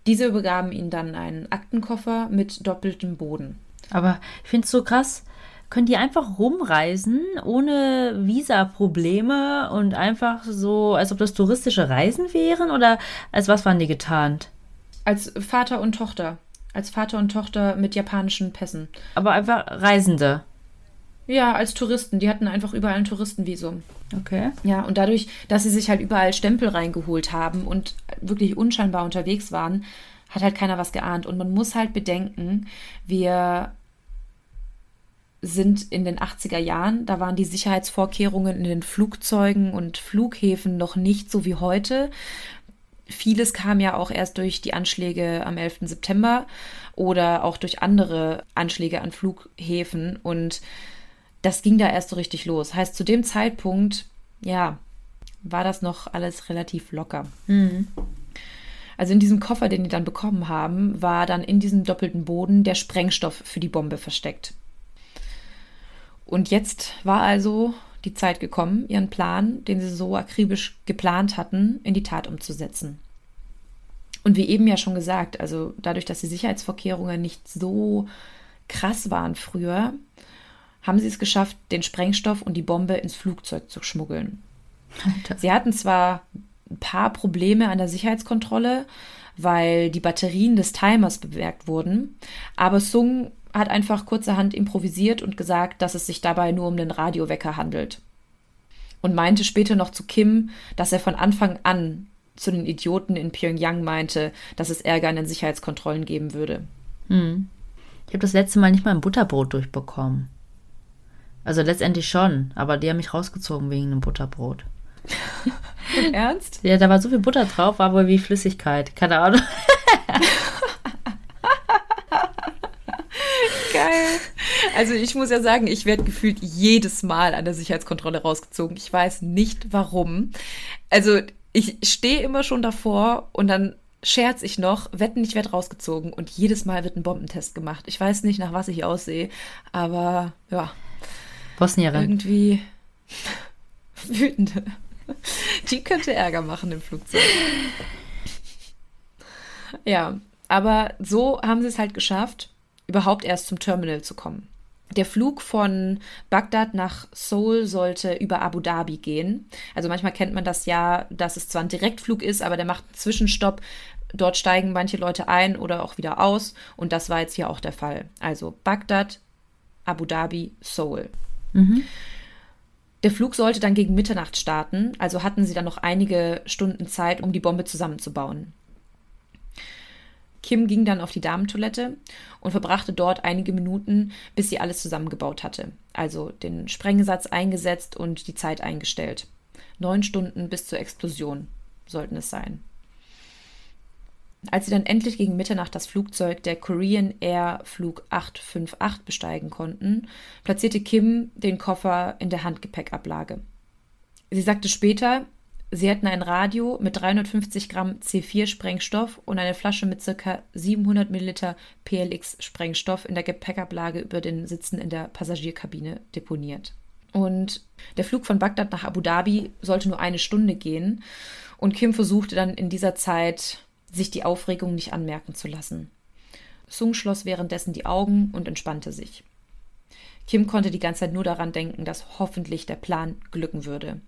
Diese übergaben ihnen dann einen Aktenkoffer mit doppeltem Boden. Aber ich finde es so krass. Können die einfach rumreisen ohne Visa-Probleme und einfach so, als ob das touristische Reisen wären? Oder als was waren die getarnt? Als Vater und Tochter. Als Vater und Tochter mit japanischen Pässen. Aber einfach Reisende. Ja, als Touristen. Die hatten einfach überall ein Touristenvisum. Okay. Ja, und dadurch, dass sie sich halt überall Stempel reingeholt haben und wirklich unscheinbar unterwegs waren, hat halt keiner was geahnt. Und man muss halt bedenken, wir sind in den 80er Jahren, da waren die Sicherheitsvorkehrungen in den Flugzeugen und Flughäfen noch nicht so wie heute. Vieles kam ja auch erst durch die Anschläge am 11. September oder auch durch andere Anschläge an Flughäfen und das ging da erst so richtig los. Heißt, zu dem Zeitpunkt, ja, war das noch alles relativ locker. Mhm. Also in diesem Koffer, den die dann bekommen haben, war dann in diesem doppelten Boden der Sprengstoff für die Bombe versteckt. Und jetzt war also die Zeit gekommen, ihren Plan, den sie so akribisch geplant hatten, in die Tat umzusetzen. Und wie eben ja schon gesagt, also dadurch, dass die Sicherheitsvorkehrungen nicht so krass waren früher, haben sie es geschafft, den Sprengstoff und die Bombe ins Flugzeug zu schmuggeln. Alter. Sie hatten zwar ein paar Probleme an der Sicherheitskontrolle, weil die Batterien des Timers bemerkt wurden, aber Sung hat einfach kurzerhand improvisiert und gesagt, dass es sich dabei nur um den Radiowecker handelt. Und meinte später noch zu Kim, dass er von Anfang an zu den Idioten in Pyongyang meinte, dass es Ärger an den Sicherheitskontrollen geben würde. Hm. Ich habe das letzte Mal nicht mal ein Butterbrot durchbekommen. Also letztendlich schon, aber die haben mich rausgezogen wegen einem Butterbrot. Ernst? Ja, da war so viel Butter drauf, war wohl wie Flüssigkeit. Keine Ahnung. Geil. Also ich muss ja sagen, ich werde gefühlt jedes Mal an der Sicherheitskontrolle rausgezogen. Ich weiß nicht warum. Also ich stehe immer schon davor und dann scherz ich noch, wetten, ich werde rausgezogen und jedes Mal wird ein Bombentest gemacht. Ich weiß nicht, nach was ich aussehe, aber ja. Bosnierin. Irgendwie wütende. Die könnte Ärger machen im Flugzeug. Ja, aber so haben sie es halt geschafft, überhaupt erst zum Terminal zu kommen. Der Flug von Bagdad nach Seoul sollte über Abu Dhabi gehen. Also manchmal kennt man das ja, dass es zwar ein Direktflug ist, aber der macht einen Zwischenstopp. Dort steigen manche Leute ein oder auch wieder aus. Und das war jetzt hier auch der Fall. Also Bagdad, Abu Dhabi, Seoul. Mhm. Der Flug sollte dann gegen Mitternacht starten, also hatten sie dann noch einige Stunden Zeit, um die Bombe zusammenzubauen. Kim ging dann auf die Damentoilette und verbrachte dort einige Minuten, bis sie alles zusammengebaut hatte. Also den Sprengsatz eingesetzt und die Zeit eingestellt. Neun Stunden bis zur Explosion sollten es sein. Als sie dann endlich gegen Mitternacht das Flugzeug der Korean Air Flug 858 besteigen konnten, platzierte Kim den Koffer in der Handgepäckablage. Sie sagte später, Sie hätten ein Radio mit 350 Gramm C4-Sprengstoff und eine Flasche mit ca. 700 Milliliter PLX-Sprengstoff in der Gepäckablage über den Sitzen in der Passagierkabine deponiert. Und der Flug von Bagdad nach Abu Dhabi sollte nur eine Stunde gehen. Und Kim versuchte dann in dieser Zeit, sich die Aufregung nicht anmerken zu lassen. Sung schloss währenddessen die Augen und entspannte sich. Kim konnte die ganze Zeit nur daran denken, dass hoffentlich der Plan glücken würde.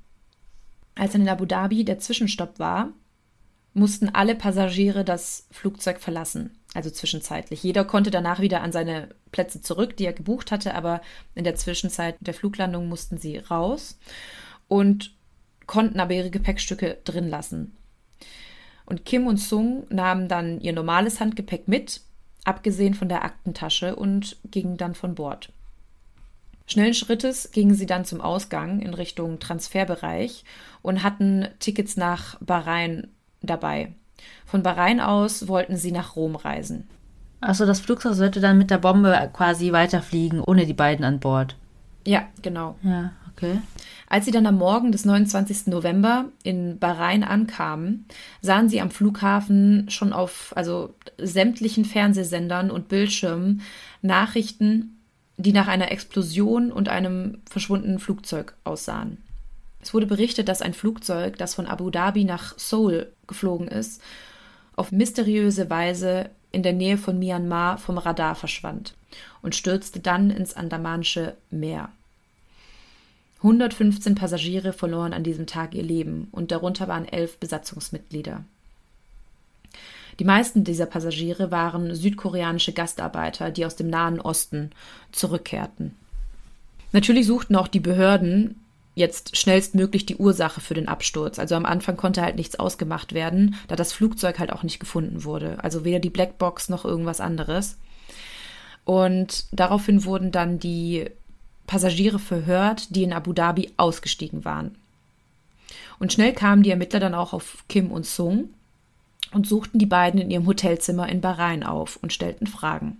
Als dann in Abu Dhabi der Zwischenstopp war, mussten alle Passagiere das Flugzeug verlassen, also zwischenzeitlich. Jeder konnte danach wieder an seine Plätze zurück, die er gebucht hatte, aber in der Zwischenzeit der Fluglandung mussten sie raus und konnten aber ihre Gepäckstücke drin lassen. Und Kim und Sung nahmen dann ihr normales Handgepäck mit, abgesehen von der Aktentasche, und gingen dann von Bord. Schnellen Schrittes gingen sie dann zum Ausgang in Richtung Transferbereich und hatten Tickets nach Bahrain dabei. Von Bahrain aus wollten sie nach Rom reisen. Achso, das Flugzeug sollte dann mit der Bombe quasi weiterfliegen, ohne die beiden an Bord. Ja, genau. Ja, okay. Als sie dann am Morgen des 29. November in Bahrain ankamen, sahen sie am Flughafen schon auf also sämtlichen Fernsehsendern und Bildschirmen Nachrichten die nach einer Explosion und einem verschwundenen Flugzeug aussahen. Es wurde berichtet, dass ein Flugzeug, das von Abu Dhabi nach Seoul geflogen ist, auf mysteriöse Weise in der Nähe von Myanmar vom Radar verschwand und stürzte dann ins Andamanische Meer. 115 Passagiere verloren an diesem Tag ihr Leben und darunter waren elf Besatzungsmitglieder. Die meisten dieser Passagiere waren südkoreanische Gastarbeiter, die aus dem Nahen Osten zurückkehrten. Natürlich suchten auch die Behörden jetzt schnellstmöglich die Ursache für den Absturz. Also am Anfang konnte halt nichts ausgemacht werden, da das Flugzeug halt auch nicht gefunden wurde. Also weder die Blackbox noch irgendwas anderes. Und daraufhin wurden dann die Passagiere verhört, die in Abu Dhabi ausgestiegen waren. Und schnell kamen die Ermittler dann auch auf Kim und Sung und suchten die beiden in ihrem Hotelzimmer in Bahrain auf und stellten Fragen.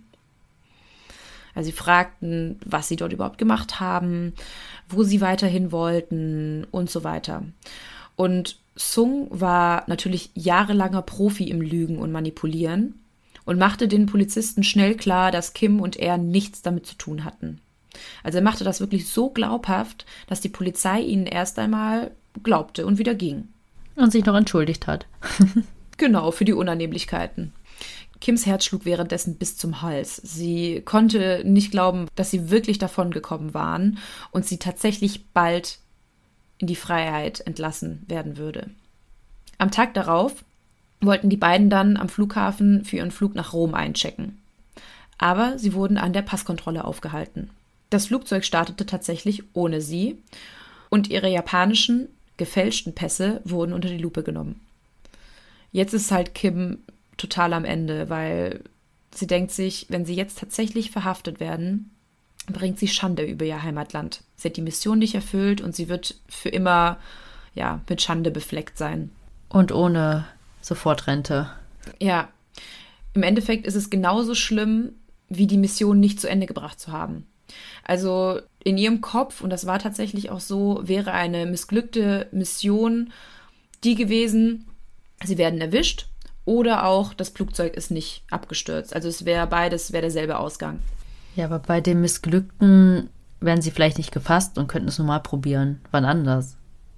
Also sie fragten, was sie dort überhaupt gemacht haben, wo sie weiterhin wollten und so weiter. Und Sung war natürlich jahrelanger Profi im Lügen und Manipulieren und machte den Polizisten schnell klar, dass Kim und er nichts damit zu tun hatten. Also er machte das wirklich so glaubhaft, dass die Polizei ihnen erst einmal glaubte und wieder ging. Und sich noch entschuldigt hat. genau, für die Unannehmlichkeiten. Kims Herz schlug währenddessen bis zum Hals. Sie konnte nicht glauben, dass sie wirklich davongekommen waren und sie tatsächlich bald in die Freiheit entlassen werden würde. Am Tag darauf wollten die beiden dann am Flughafen für ihren Flug nach Rom einchecken. Aber sie wurden an der Passkontrolle aufgehalten. Das Flugzeug startete tatsächlich ohne sie und ihre japanischen gefälschten Pässe wurden unter die Lupe genommen. Jetzt ist halt Kim total am Ende, weil sie denkt sich, wenn sie jetzt tatsächlich verhaftet werden, bringt sie Schande über ihr Heimatland. Sie hat die Mission nicht erfüllt und sie wird für immer ja, mit Schande befleckt sein. Und ohne Sofortrente. Ja. Im Endeffekt ist es genauso schlimm, wie die Mission nicht zu Ende gebracht zu haben. Also in ihrem Kopf, und das war tatsächlich auch so, wäre eine missglückte Mission die gewesen, sie werden erwischt oder auch das Flugzeug ist nicht abgestürzt. Also es wäre beides, wäre derselbe Ausgang. Ja, aber bei dem Missglückten werden sie vielleicht nicht gefasst und könnten es nochmal probieren. Wann anders.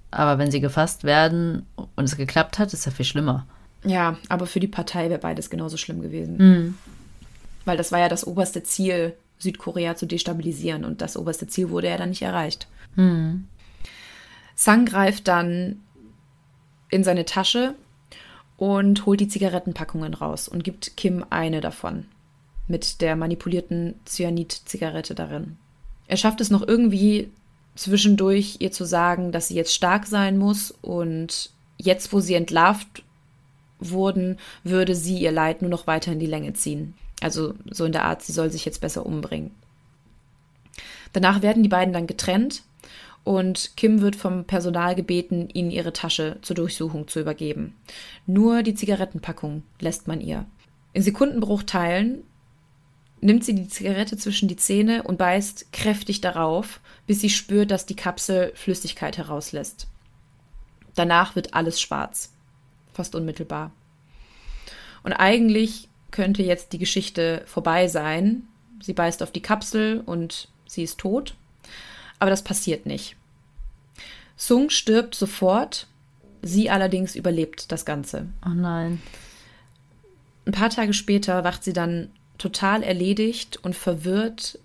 Aber wenn sie gefasst werden und es geklappt hat, ist ja viel schlimmer. Ja, aber für die Partei wäre beides genauso schlimm gewesen. Mhm. Weil das war ja das oberste Ziel, Südkorea zu destabilisieren. Und das oberste Ziel wurde ja dann nicht erreicht. Mhm. Sang greift dann in seine Tasche und holt die Zigarettenpackungen raus und gibt Kim eine davon mit der manipulierten Cyanid-Zigarette darin. Er schafft es noch irgendwie zwischendurch ihr zu sagen, dass sie jetzt stark sein muss und jetzt, wo sie entlarvt wurden, würde sie ihr Leid nur noch weiter in die Länge ziehen. Also so in der Art, sie soll sich jetzt besser umbringen. Danach werden die beiden dann getrennt und Kim wird vom Personal gebeten, ihnen ihre Tasche zur Durchsuchung zu übergeben. Nur die Zigarettenpackung lässt man ihr. In Sekundenbruchteilen nimmt sie die Zigarette zwischen die Zähne und beißt kräftig darauf, bis sie spürt, dass die Kapsel Flüssigkeit herauslässt. Danach wird alles schwarz. Fast unmittelbar. Und eigentlich könnte jetzt die Geschichte vorbei sein. Sie beißt auf die Kapsel und sie ist tot aber das passiert nicht. Sung stirbt sofort, sie allerdings überlebt das Ganze. Oh nein. Ein paar Tage später wacht sie dann total erledigt und verwirrt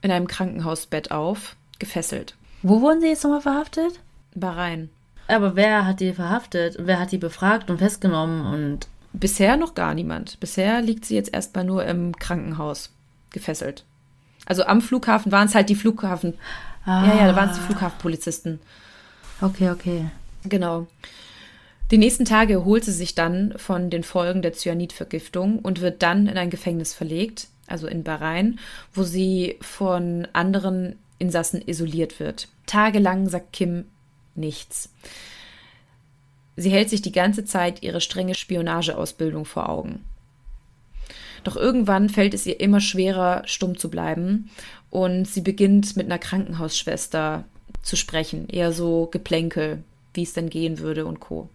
in einem Krankenhausbett auf, gefesselt. Wo wurden sie jetzt nochmal verhaftet? Bahrain. Aber wer hat die verhaftet? Wer hat die befragt und festgenommen und. Bisher noch gar niemand. Bisher liegt sie jetzt erstmal nur im Krankenhaus gefesselt. Also am Flughafen waren es halt die Flughafen. Ah. Ja, ja, da waren es die Flughafenpolizisten. Okay, okay. Genau. Die nächsten Tage erholt sie sich dann von den Folgen der Cyanidvergiftung und wird dann in ein Gefängnis verlegt, also in Bahrain, wo sie von anderen Insassen isoliert wird. Tagelang sagt Kim nichts. Sie hält sich die ganze Zeit ihre strenge Spionageausbildung vor Augen. Doch irgendwann fällt es ihr immer schwerer, stumm zu bleiben und sie beginnt mit einer Krankenhausschwester zu sprechen, eher so Geplänkel, wie es denn gehen würde und co.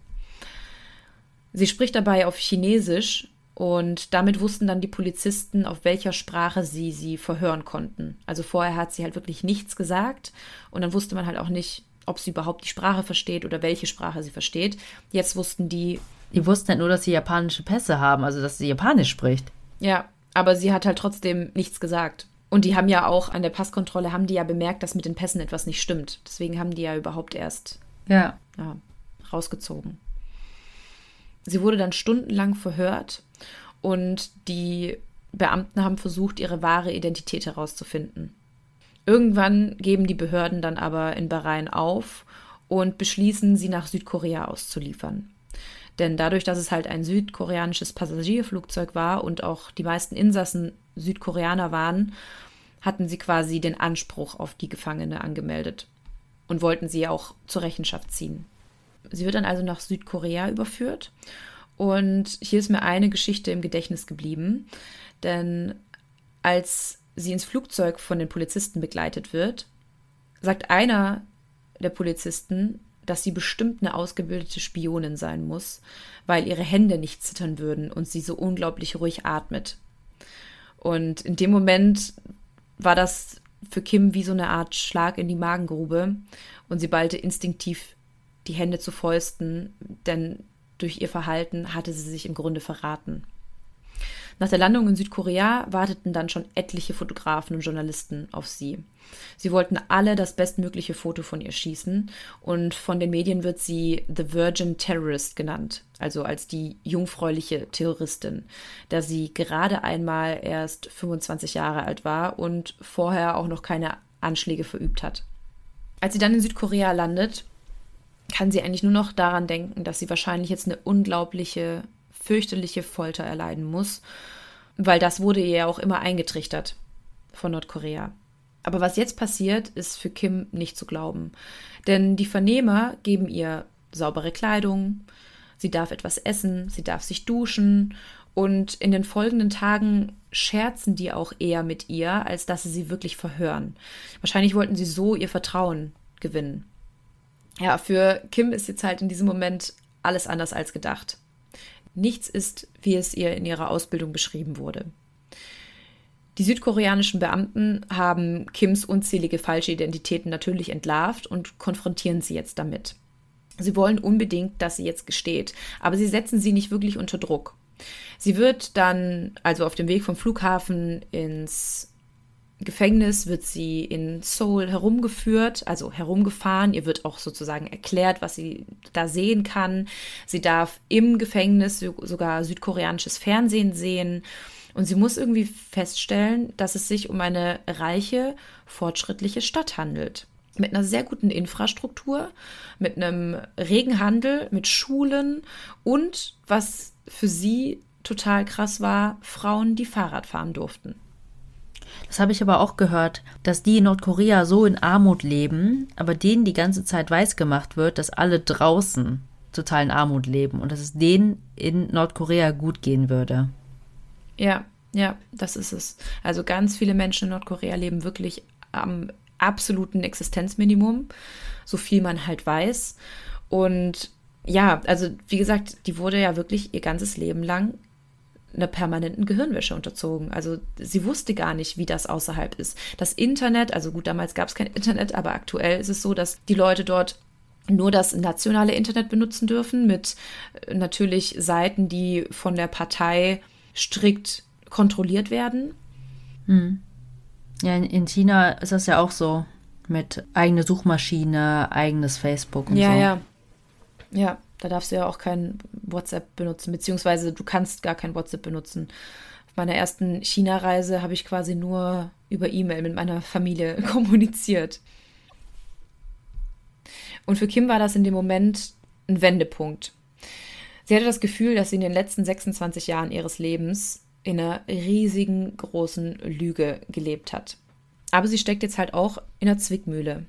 Sie spricht dabei auf Chinesisch und damit wussten dann die Polizisten, auf welcher Sprache sie sie verhören konnten. Also vorher hat sie halt wirklich nichts gesagt und dann wusste man halt auch nicht, ob sie überhaupt die Sprache versteht oder welche Sprache sie versteht. Jetzt wussten die. Die wussten halt nur, dass sie japanische Pässe haben, also dass sie Japanisch spricht. Ja, aber sie hat halt trotzdem nichts gesagt. Und die haben ja auch an der Passkontrolle, haben die ja bemerkt, dass mit den Pässen etwas nicht stimmt. Deswegen haben die ja überhaupt erst ja. Ja, rausgezogen. Sie wurde dann stundenlang verhört und die Beamten haben versucht, ihre wahre Identität herauszufinden. Irgendwann geben die Behörden dann aber in Bahrain auf und beschließen, sie nach Südkorea auszuliefern. Denn dadurch, dass es halt ein südkoreanisches Passagierflugzeug war und auch die meisten Insassen Südkoreaner waren, hatten sie quasi den Anspruch auf die Gefangene angemeldet und wollten sie auch zur Rechenschaft ziehen. Sie wird dann also nach Südkorea überführt und hier ist mir eine Geschichte im Gedächtnis geblieben, denn als sie ins Flugzeug von den Polizisten begleitet wird, sagt einer der Polizisten, dass sie bestimmt eine ausgebildete Spionin sein muss, weil ihre Hände nicht zittern würden und sie so unglaublich ruhig atmet. Und in dem Moment war das für Kim wie so eine Art Schlag in die Magengrube und sie ballte instinktiv die Hände zu Fäusten, denn durch ihr Verhalten hatte sie sich im Grunde verraten. Nach der Landung in Südkorea warteten dann schon etliche Fotografen und Journalisten auf sie. Sie wollten alle das bestmögliche Foto von ihr schießen und von den Medien wird sie The Virgin Terrorist genannt, also als die jungfräuliche Terroristin, da sie gerade einmal erst 25 Jahre alt war und vorher auch noch keine Anschläge verübt hat. Als sie dann in Südkorea landet, kann sie eigentlich nur noch daran denken, dass sie wahrscheinlich jetzt eine unglaubliche, fürchterliche Folter erleiden muss, weil das wurde ihr ja auch immer eingetrichtert von Nordkorea. Aber was jetzt passiert, ist für Kim nicht zu glauben. Denn die Vernehmer geben ihr saubere Kleidung, sie darf etwas essen, sie darf sich duschen und in den folgenden Tagen scherzen die auch eher mit ihr, als dass sie sie wirklich verhören. Wahrscheinlich wollten sie so ihr Vertrauen gewinnen ja, für Kim ist jetzt halt in diesem Moment alles anders als gedacht. Nichts ist, wie es ihr in ihrer Ausbildung beschrieben wurde. Die südkoreanischen Beamten haben Kims unzählige falsche Identitäten natürlich entlarvt und konfrontieren sie jetzt damit. Sie wollen unbedingt, dass sie jetzt gesteht, aber sie setzen sie nicht wirklich unter Druck. Sie wird dann also auf dem Weg vom Flughafen ins Gefängnis wird sie in Seoul herumgeführt, also herumgefahren. Ihr wird auch sozusagen erklärt, was sie da sehen kann. Sie darf im Gefängnis sogar südkoreanisches Fernsehen sehen. Und sie muss irgendwie feststellen, dass es sich um eine reiche, fortschrittliche Stadt handelt. Mit einer sehr guten Infrastruktur, mit einem regen Handel, mit Schulen und, was für sie total krass war, Frauen, die Fahrrad fahren durften. Das habe ich aber auch gehört, dass die in Nordkorea so in Armut leben, aber denen die ganze Zeit weiß gemacht wird, dass alle draußen total in Armut leben und dass es denen in Nordkorea gut gehen würde. Ja, ja, das ist es. Also ganz viele Menschen in Nordkorea leben wirklich am absoluten Existenzminimum, so viel man halt weiß. Und ja, also wie gesagt, die wurde ja wirklich ihr ganzes Leben lang einer permanenten Gehirnwäsche unterzogen. Also sie wusste gar nicht, wie das außerhalb ist. Das Internet, also gut, damals gab es kein Internet, aber aktuell ist es so, dass die Leute dort nur das nationale Internet benutzen dürfen, mit äh, natürlich Seiten, die von der Partei strikt kontrolliert werden. Hm. Ja, in China ist das ja auch so. Mit eigene Suchmaschine, eigenes Facebook und ja, so. Ja, ja. Ja, da darfst du ja auch kein WhatsApp benutzen, beziehungsweise du kannst gar kein WhatsApp benutzen. Auf meiner ersten China-Reise habe ich quasi nur über E-Mail mit meiner Familie kommuniziert. Und für Kim war das in dem Moment ein Wendepunkt. Sie hatte das Gefühl, dass sie in den letzten 26 Jahren ihres Lebens in einer riesigen großen Lüge gelebt hat. Aber sie steckt jetzt halt auch in einer Zwickmühle.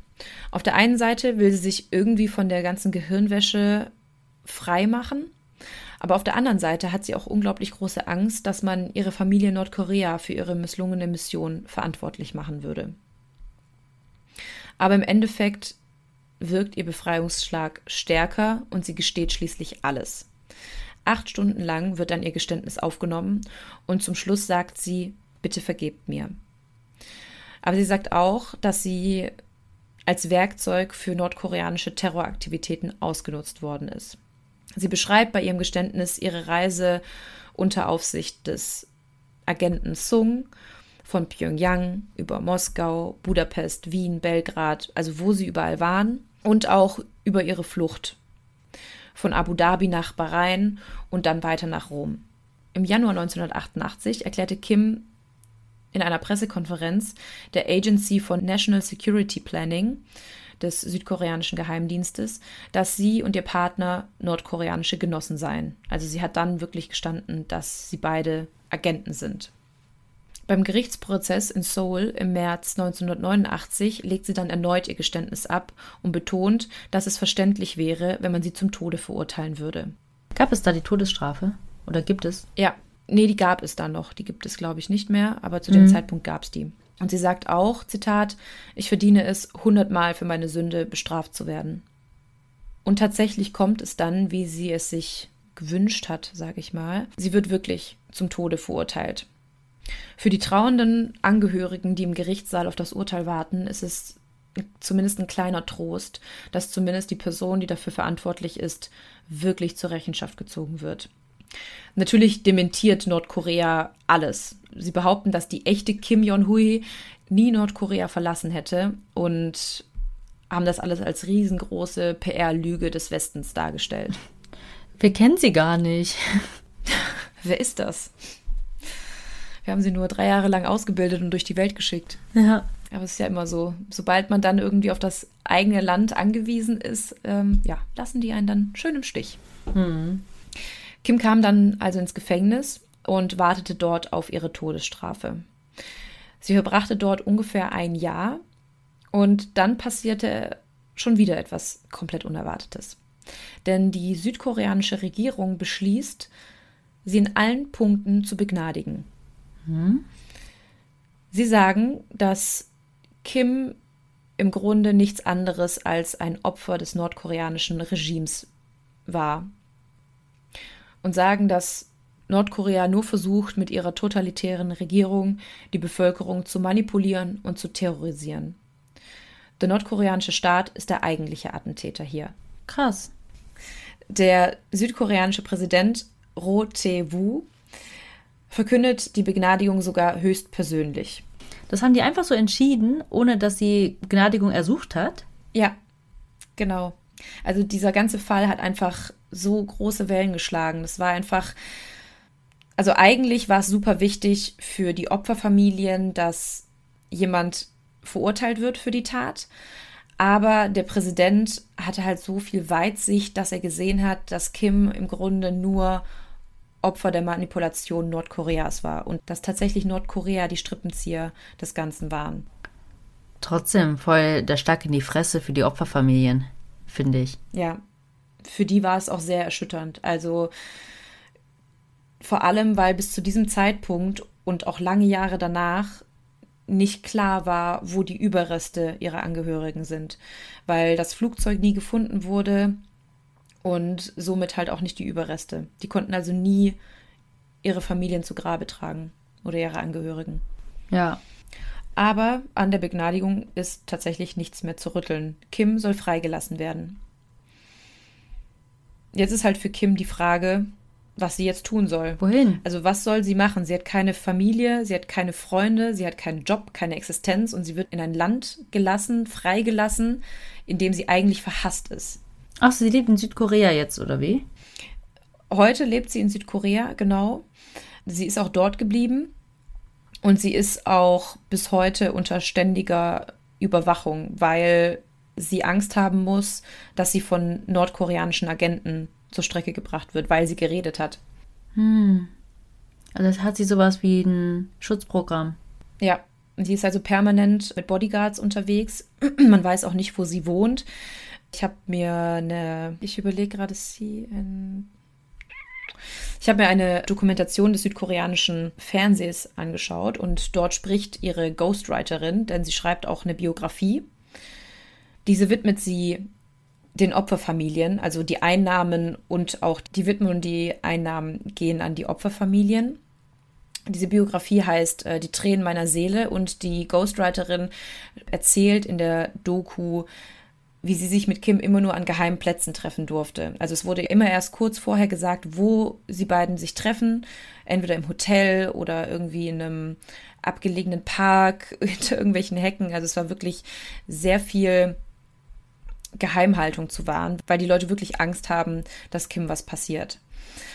Auf der einen Seite will sie sich irgendwie von der ganzen Gehirnwäsche frei machen. Aber auf der anderen Seite hat sie auch unglaublich große Angst, dass man ihre Familie Nordkorea für ihre misslungene Mission verantwortlich machen würde. Aber im Endeffekt wirkt ihr Befreiungsschlag stärker und sie gesteht schließlich alles. Acht Stunden lang wird dann ihr Geständnis aufgenommen und zum Schluss sagt sie, bitte vergebt mir. Aber sie sagt auch, dass sie als Werkzeug für nordkoreanische Terroraktivitäten ausgenutzt worden ist. Sie beschreibt bei ihrem Geständnis ihre Reise unter Aufsicht des Agenten Sung von Pyongyang über Moskau, Budapest, Wien, Belgrad, also wo sie überall waren und auch über ihre Flucht von Abu Dhabi nach Bahrain und dann weiter nach Rom. Im Januar 1988 erklärte Kim in einer Pressekonferenz der Agency for National Security Planning des südkoreanischen Geheimdienstes, dass sie und ihr Partner nordkoreanische Genossen seien. Also sie hat dann wirklich gestanden, dass sie beide Agenten sind. Beim Gerichtsprozess in Seoul im März 1989 legt sie dann erneut ihr Geständnis ab und betont, dass es verständlich wäre, wenn man sie zum Tode verurteilen würde. Gab es da die Todesstrafe? Oder gibt es? Ja, nee, die gab es dann noch. Die gibt es, glaube ich, nicht mehr, aber zu dem mhm. Zeitpunkt gab es die. Und sie sagt auch, Zitat, ich verdiene es, hundertmal für meine Sünde bestraft zu werden. Und tatsächlich kommt es dann, wie sie es sich gewünscht hat, sage ich mal. Sie wird wirklich zum Tode verurteilt. Für die trauernden Angehörigen, die im Gerichtssaal auf das Urteil warten, ist es zumindest ein kleiner Trost, dass zumindest die Person, die dafür verantwortlich ist, wirklich zur Rechenschaft gezogen wird. Natürlich dementiert Nordkorea alles. Sie behaupten, dass die echte Kim Jong-hui nie Nordkorea verlassen hätte und haben das alles als riesengroße PR-Lüge des Westens dargestellt. Wir kennen sie gar nicht. Wer ist das? Wir haben sie nur drei Jahre lang ausgebildet und durch die Welt geschickt. Ja. Aber es ist ja immer so, sobald man dann irgendwie auf das eigene Land angewiesen ist, ähm, ja, lassen die einen dann schön im Stich. Mhm. Kim kam dann also ins Gefängnis und wartete dort auf ihre Todesstrafe. Sie verbrachte dort ungefähr ein Jahr und dann passierte schon wieder etwas komplett Unerwartetes. Denn die südkoreanische Regierung beschließt, sie in allen Punkten zu begnadigen. Hm? Sie sagen, dass Kim im Grunde nichts anderes als ein Opfer des nordkoreanischen Regimes war und sagen, dass Nordkorea nur versucht, mit ihrer totalitären Regierung die Bevölkerung zu manipulieren und zu terrorisieren. Der nordkoreanische Staat ist der eigentliche Attentäter hier. Krass. Der südkoreanische Präsident Roh Tae-woo verkündet die Begnadigung sogar höchstpersönlich. Das haben die einfach so entschieden, ohne dass sie Begnadigung ersucht hat? Ja, genau. Also dieser ganze Fall hat einfach so große Wellen geschlagen. Das war einfach, also eigentlich war es super wichtig für die Opferfamilien, dass jemand verurteilt wird für die Tat. Aber der Präsident hatte halt so viel Weitsicht, dass er gesehen hat, dass Kim im Grunde nur Opfer der Manipulation Nordkoreas war und dass tatsächlich Nordkorea die Strippenzieher des Ganzen waren. Trotzdem voll der Stark in die Fresse für die Opferfamilien, finde ich. Ja, für die war es auch sehr erschütternd. Also vor allem, weil bis zu diesem Zeitpunkt und auch lange Jahre danach nicht klar war, wo die Überreste ihrer Angehörigen sind, weil das Flugzeug nie gefunden wurde und somit halt auch nicht die Überreste. Die konnten also nie ihre Familien zu Grabe tragen oder ihre Angehörigen. Ja. Aber an der Begnadigung ist tatsächlich nichts mehr zu rütteln. Kim soll freigelassen werden. Jetzt ist halt für Kim die Frage, was sie jetzt tun soll. Wohin? Also was soll sie machen? Sie hat keine Familie, sie hat keine Freunde, sie hat keinen Job, keine Existenz und sie wird in ein Land gelassen, freigelassen, in dem sie eigentlich verhasst ist. Ach, sie lebt in Südkorea jetzt, oder wie? Heute lebt sie in Südkorea, genau. Sie ist auch dort geblieben und sie ist auch bis heute unter ständiger Überwachung, weil sie Angst haben muss, dass sie von nordkoreanischen Agenten zur Strecke gebracht wird, weil sie geredet hat. Hm. Also hat sie sowas wie ein Schutzprogramm. Ja, sie ist also permanent mit Bodyguards unterwegs. Man weiß auch nicht, wo sie wohnt. Ich habe mir eine, ich überlege gerade, sie in ich habe mir eine Dokumentation des südkoreanischen Fernsehs angeschaut und dort spricht ihre Ghostwriterin, denn sie schreibt auch eine Biografie diese widmet sie den Opferfamilien, also die Einnahmen und auch die Widmung die Einnahmen gehen an die Opferfamilien. Diese Biografie heißt äh, Die Tränen meiner Seele und die Ghostwriterin erzählt in der Doku, wie sie sich mit Kim immer nur an geheimen Plätzen treffen durfte. Also es wurde immer erst kurz vorher gesagt, wo sie beiden sich treffen, entweder im Hotel oder irgendwie in einem abgelegenen Park, hinter irgendwelchen Hecken. Also es war wirklich sehr viel Geheimhaltung zu wahren, weil die Leute wirklich Angst haben, dass Kim was passiert.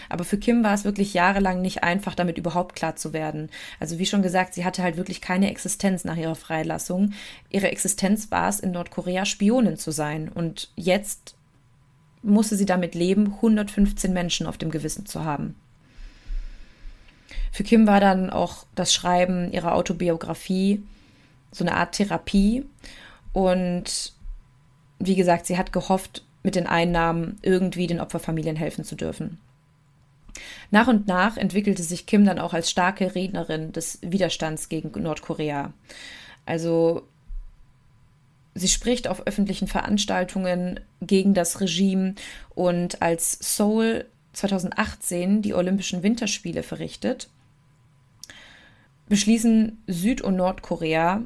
Aber für Kim war es wirklich jahrelang nicht einfach, damit überhaupt klar zu werden. Also wie schon gesagt, sie hatte halt wirklich keine Existenz nach ihrer Freilassung. Ihre Existenz war es, in Nordkorea Spionin zu sein. Und jetzt musste sie damit leben, 115 Menschen auf dem Gewissen zu haben. Für Kim war dann auch das Schreiben ihrer Autobiografie so eine Art Therapie. Und wie gesagt, sie hat gehofft, mit den Einnahmen irgendwie den Opferfamilien helfen zu dürfen. Nach und nach entwickelte sich Kim dann auch als starke Rednerin des Widerstands gegen Nordkorea. Also sie spricht auf öffentlichen Veranstaltungen gegen das Regime und als Seoul 2018 die Olympischen Winterspiele verrichtet, beschließen Süd- und Nordkorea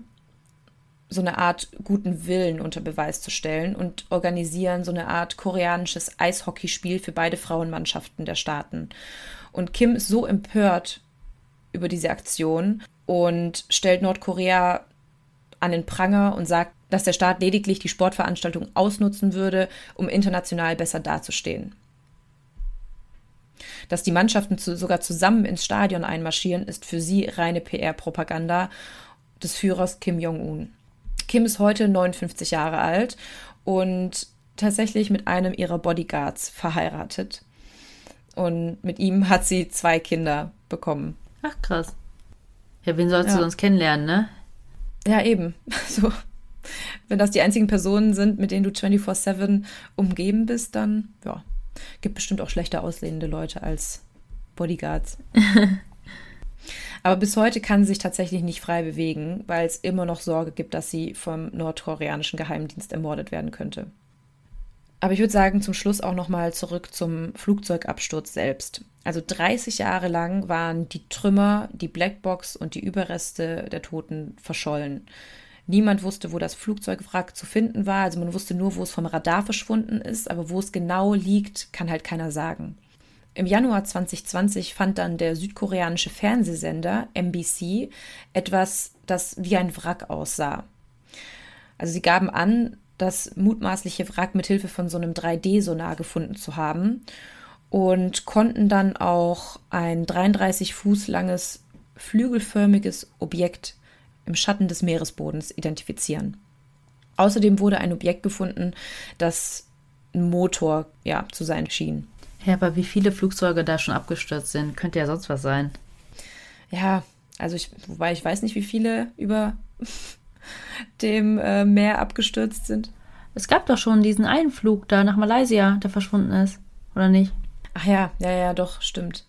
so eine Art guten Willen unter Beweis zu stellen und organisieren so eine Art koreanisches Eishockeyspiel für beide Frauenmannschaften der Staaten. Und Kim ist so empört über diese Aktion und stellt Nordkorea an den Pranger und sagt, dass der Staat lediglich die Sportveranstaltung ausnutzen würde, um international besser dazustehen. Dass die Mannschaften zu, sogar zusammen ins Stadion einmarschieren, ist für sie reine PR-Propaganda des Führers Kim Jong-un. Kim ist heute 59 Jahre alt und tatsächlich mit einem ihrer Bodyguards verheiratet. Und mit ihm hat sie zwei Kinder bekommen. Ach, krass. Ja, wen sollst ja. du sonst kennenlernen, ne? Ja, eben. So. Wenn das die einzigen Personen sind, mit denen du 24-7 umgeben bist, dann, ja, gibt bestimmt auch schlechter aussehende Leute als Bodyguards. Aber bis heute kann sie sich tatsächlich nicht frei bewegen, weil es immer noch Sorge gibt, dass sie vom nordkoreanischen Geheimdienst ermordet werden könnte. Aber ich würde sagen, zum Schluss auch nochmal zurück zum Flugzeugabsturz selbst. Also 30 Jahre lang waren die Trümmer, die Blackbox und die Überreste der Toten verschollen. Niemand wusste, wo das Flugzeugwrack zu finden war. Also man wusste nur, wo es vom Radar verschwunden ist, aber wo es genau liegt, kann halt keiner sagen. Im Januar 2020 fand dann der südkoreanische Fernsehsender MBC etwas, das wie ein Wrack aussah. Also sie gaben an, das mutmaßliche Wrack mit Hilfe von so einem 3D-Sonar gefunden zu haben und konnten dann auch ein 33 Fuß langes flügelförmiges Objekt im Schatten des Meeresbodens identifizieren. Außerdem wurde ein Objekt gefunden, das ein Motor ja, zu sein schien. Ja, aber wie viele Flugzeuge da schon abgestürzt sind, könnte ja sonst was sein. Ja, also ich, wobei ich weiß nicht, wie viele über dem äh, Meer abgestürzt sind. Es gab doch schon diesen einen Flug da nach Malaysia, der verschwunden ist, oder nicht? Ach ja, ja, ja, doch, stimmt.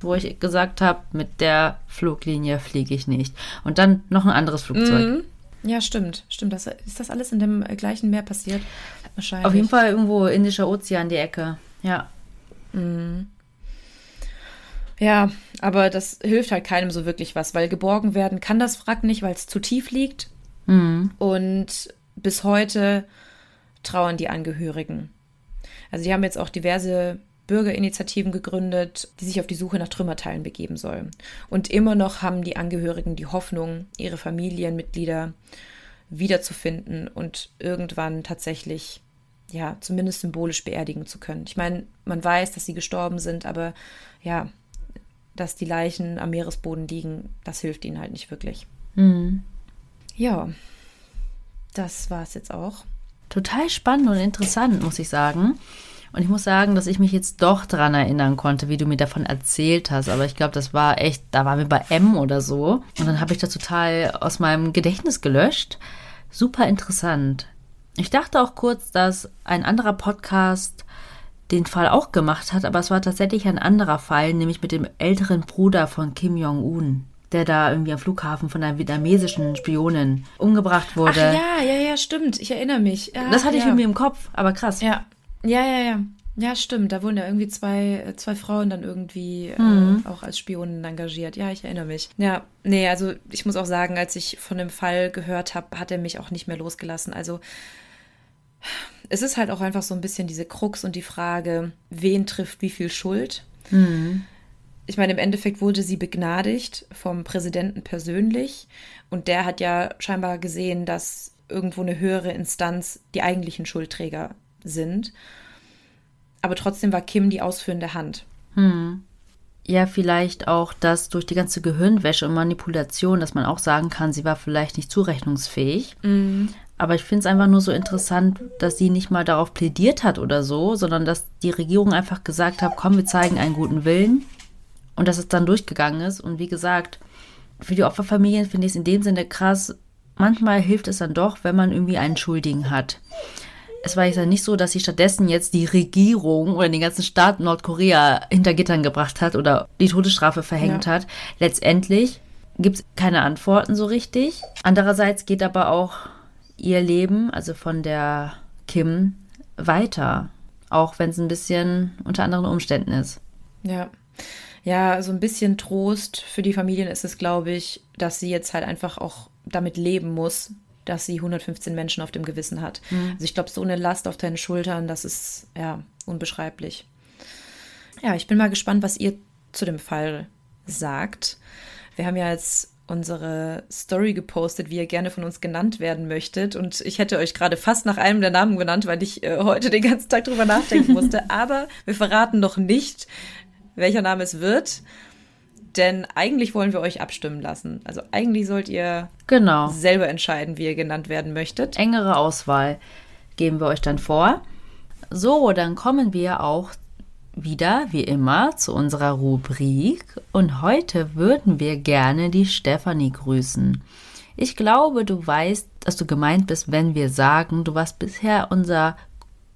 Wo ich gesagt habe, mit der Fluglinie fliege ich nicht. Und dann noch ein anderes Flugzeug. Mhm. Ja, stimmt, stimmt. Das, ist das alles in dem gleichen Meer passiert? Wahrscheinlich. Auf jeden Fall irgendwo Indischer Ozean, die Ecke. Ja. Mhm. Ja, aber das hilft halt keinem so wirklich was, weil geborgen werden kann das Wrack nicht, weil es zu tief liegt. Mhm. Und bis heute trauern die Angehörigen. Also die haben jetzt auch diverse Bürgerinitiativen gegründet, die sich auf die Suche nach Trümmerteilen begeben sollen. Und immer noch haben die Angehörigen die Hoffnung, ihre Familienmitglieder wiederzufinden und irgendwann tatsächlich ja, zumindest symbolisch beerdigen zu können. Ich meine, man weiß, dass sie gestorben sind, aber ja, dass die Leichen am Meeresboden liegen, das hilft ihnen halt nicht wirklich. Mhm. Ja, das war es jetzt auch. Total spannend und interessant, muss ich sagen. Und ich muss sagen, dass ich mich jetzt doch daran erinnern konnte, wie du mir davon erzählt hast. Aber ich glaube, das war echt, da waren wir bei M oder so. Und dann habe ich das total aus meinem Gedächtnis gelöscht. Super interessant. Ich dachte auch kurz, dass ein anderer Podcast den Fall auch gemacht hat, aber es war tatsächlich ein anderer Fall, nämlich mit dem älteren Bruder von Kim Jong-un, der da irgendwie am Flughafen von einer vietnamesischen Spionin umgebracht wurde. Ach ja, ja, ja, stimmt. Ich erinnere mich. Ja, das hatte ja. ich irgendwie im Kopf, aber krass. Ja, ja, ja, ja. Ja, stimmt. Da wurden ja irgendwie zwei, zwei Frauen dann irgendwie mhm. äh, auch als Spionen engagiert. Ja, ich erinnere mich. Ja, nee, also ich muss auch sagen, als ich von dem Fall gehört habe, hat er mich auch nicht mehr losgelassen. Also es ist halt auch einfach so ein bisschen diese Krux und die Frage, wen trifft wie viel Schuld. Mhm. Ich meine, im Endeffekt wurde sie begnadigt vom Präsidenten persönlich und der hat ja scheinbar gesehen, dass irgendwo eine höhere Instanz die eigentlichen Schuldträger sind. Aber trotzdem war Kim die ausführende Hand. Hm. Ja, vielleicht auch, dass durch die ganze Gehirnwäsche und Manipulation, dass man auch sagen kann, sie war vielleicht nicht zurechnungsfähig. Mhm. Aber ich finde es einfach nur so interessant, dass sie nicht mal darauf plädiert hat oder so, sondern dass die Regierung einfach gesagt hat, komm, wir zeigen einen guten Willen und dass es dann durchgegangen ist. Und wie gesagt, für die Opferfamilien finde ich es in dem Sinne krass. Manchmal hilft es dann doch, wenn man irgendwie einen Schuldigen hat. Es war jetzt nicht so, dass sie stattdessen jetzt die Regierung oder den ganzen Staat Nordkorea hinter Gittern gebracht hat oder die Todesstrafe verhängt ja. hat. Letztendlich gibt es keine Antworten so richtig. Andererseits geht aber auch ihr Leben, also von der Kim, weiter. Auch wenn es ein bisschen unter anderen Umständen ist. Ja. Ja, so ein bisschen Trost für die Familien ist es, glaube ich, dass sie jetzt halt einfach auch damit leben muss, dass sie 115 Menschen auf dem Gewissen hat. Mhm. Also ich glaube, so eine Last auf deinen Schultern, das ist ja unbeschreiblich. Ja, ich bin mal gespannt, was ihr zu dem Fall sagt. Wir haben ja jetzt unsere Story gepostet, wie ihr gerne von uns genannt werden möchtet. Und ich hätte euch gerade fast nach einem der Namen genannt, weil ich äh, heute den ganzen Tag drüber nachdenken musste. Aber wir verraten noch nicht, welcher Name es wird. Denn eigentlich wollen wir euch abstimmen lassen. Also eigentlich sollt ihr genau. selber entscheiden, wie ihr genannt werden möchtet. Engere Auswahl geben wir euch dann vor. So, dann kommen wir auch wieder, wie immer, zu unserer Rubrik. Und heute würden wir gerne die Stefanie grüßen. Ich glaube, du weißt, dass du gemeint bist, wenn wir sagen, du warst bisher unser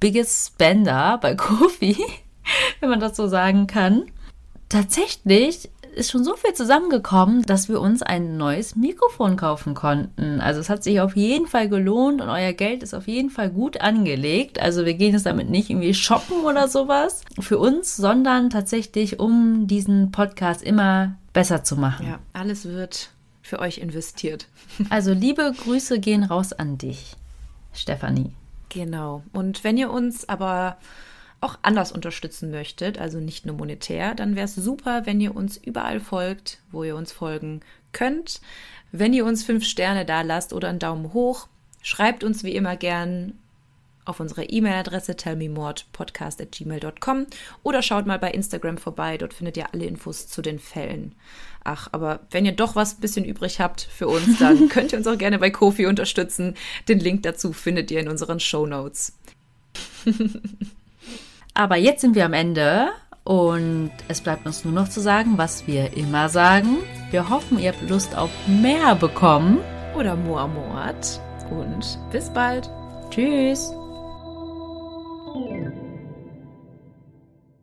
biggest spender bei Kofi, wenn man das so sagen kann. Tatsächlich ist schon so viel zusammengekommen, dass wir uns ein neues Mikrofon kaufen konnten. Also es hat sich auf jeden Fall gelohnt und euer Geld ist auf jeden Fall gut angelegt. Also wir gehen jetzt damit nicht irgendwie shoppen oder sowas für uns, sondern tatsächlich, um diesen Podcast immer besser zu machen. Ja, alles wird für euch investiert. Also liebe Grüße gehen raus an dich, Stefanie. Genau. Und wenn ihr uns aber auch anders unterstützen möchtet, also nicht nur monetär, dann wäre es super, wenn ihr uns überall folgt, wo ihr uns folgen könnt. Wenn ihr uns fünf Sterne da lasst oder einen Daumen hoch, schreibt uns wie immer gern auf unsere E-Mail-Adresse tellmemordpodcast.gmail.com oder schaut mal bei Instagram vorbei, dort findet ihr alle Infos zu den Fällen. Ach, aber wenn ihr doch was ein bisschen übrig habt für uns, dann könnt ihr uns auch gerne bei Kofi unterstützen. Den Link dazu findet ihr in unseren Show Notes. Aber jetzt sind wir am Ende und es bleibt uns nur noch zu sagen, was wir immer sagen. Wir hoffen, ihr habt Lust auf mehr bekommen. Oder Moor Mord. Und bis bald. Tschüss.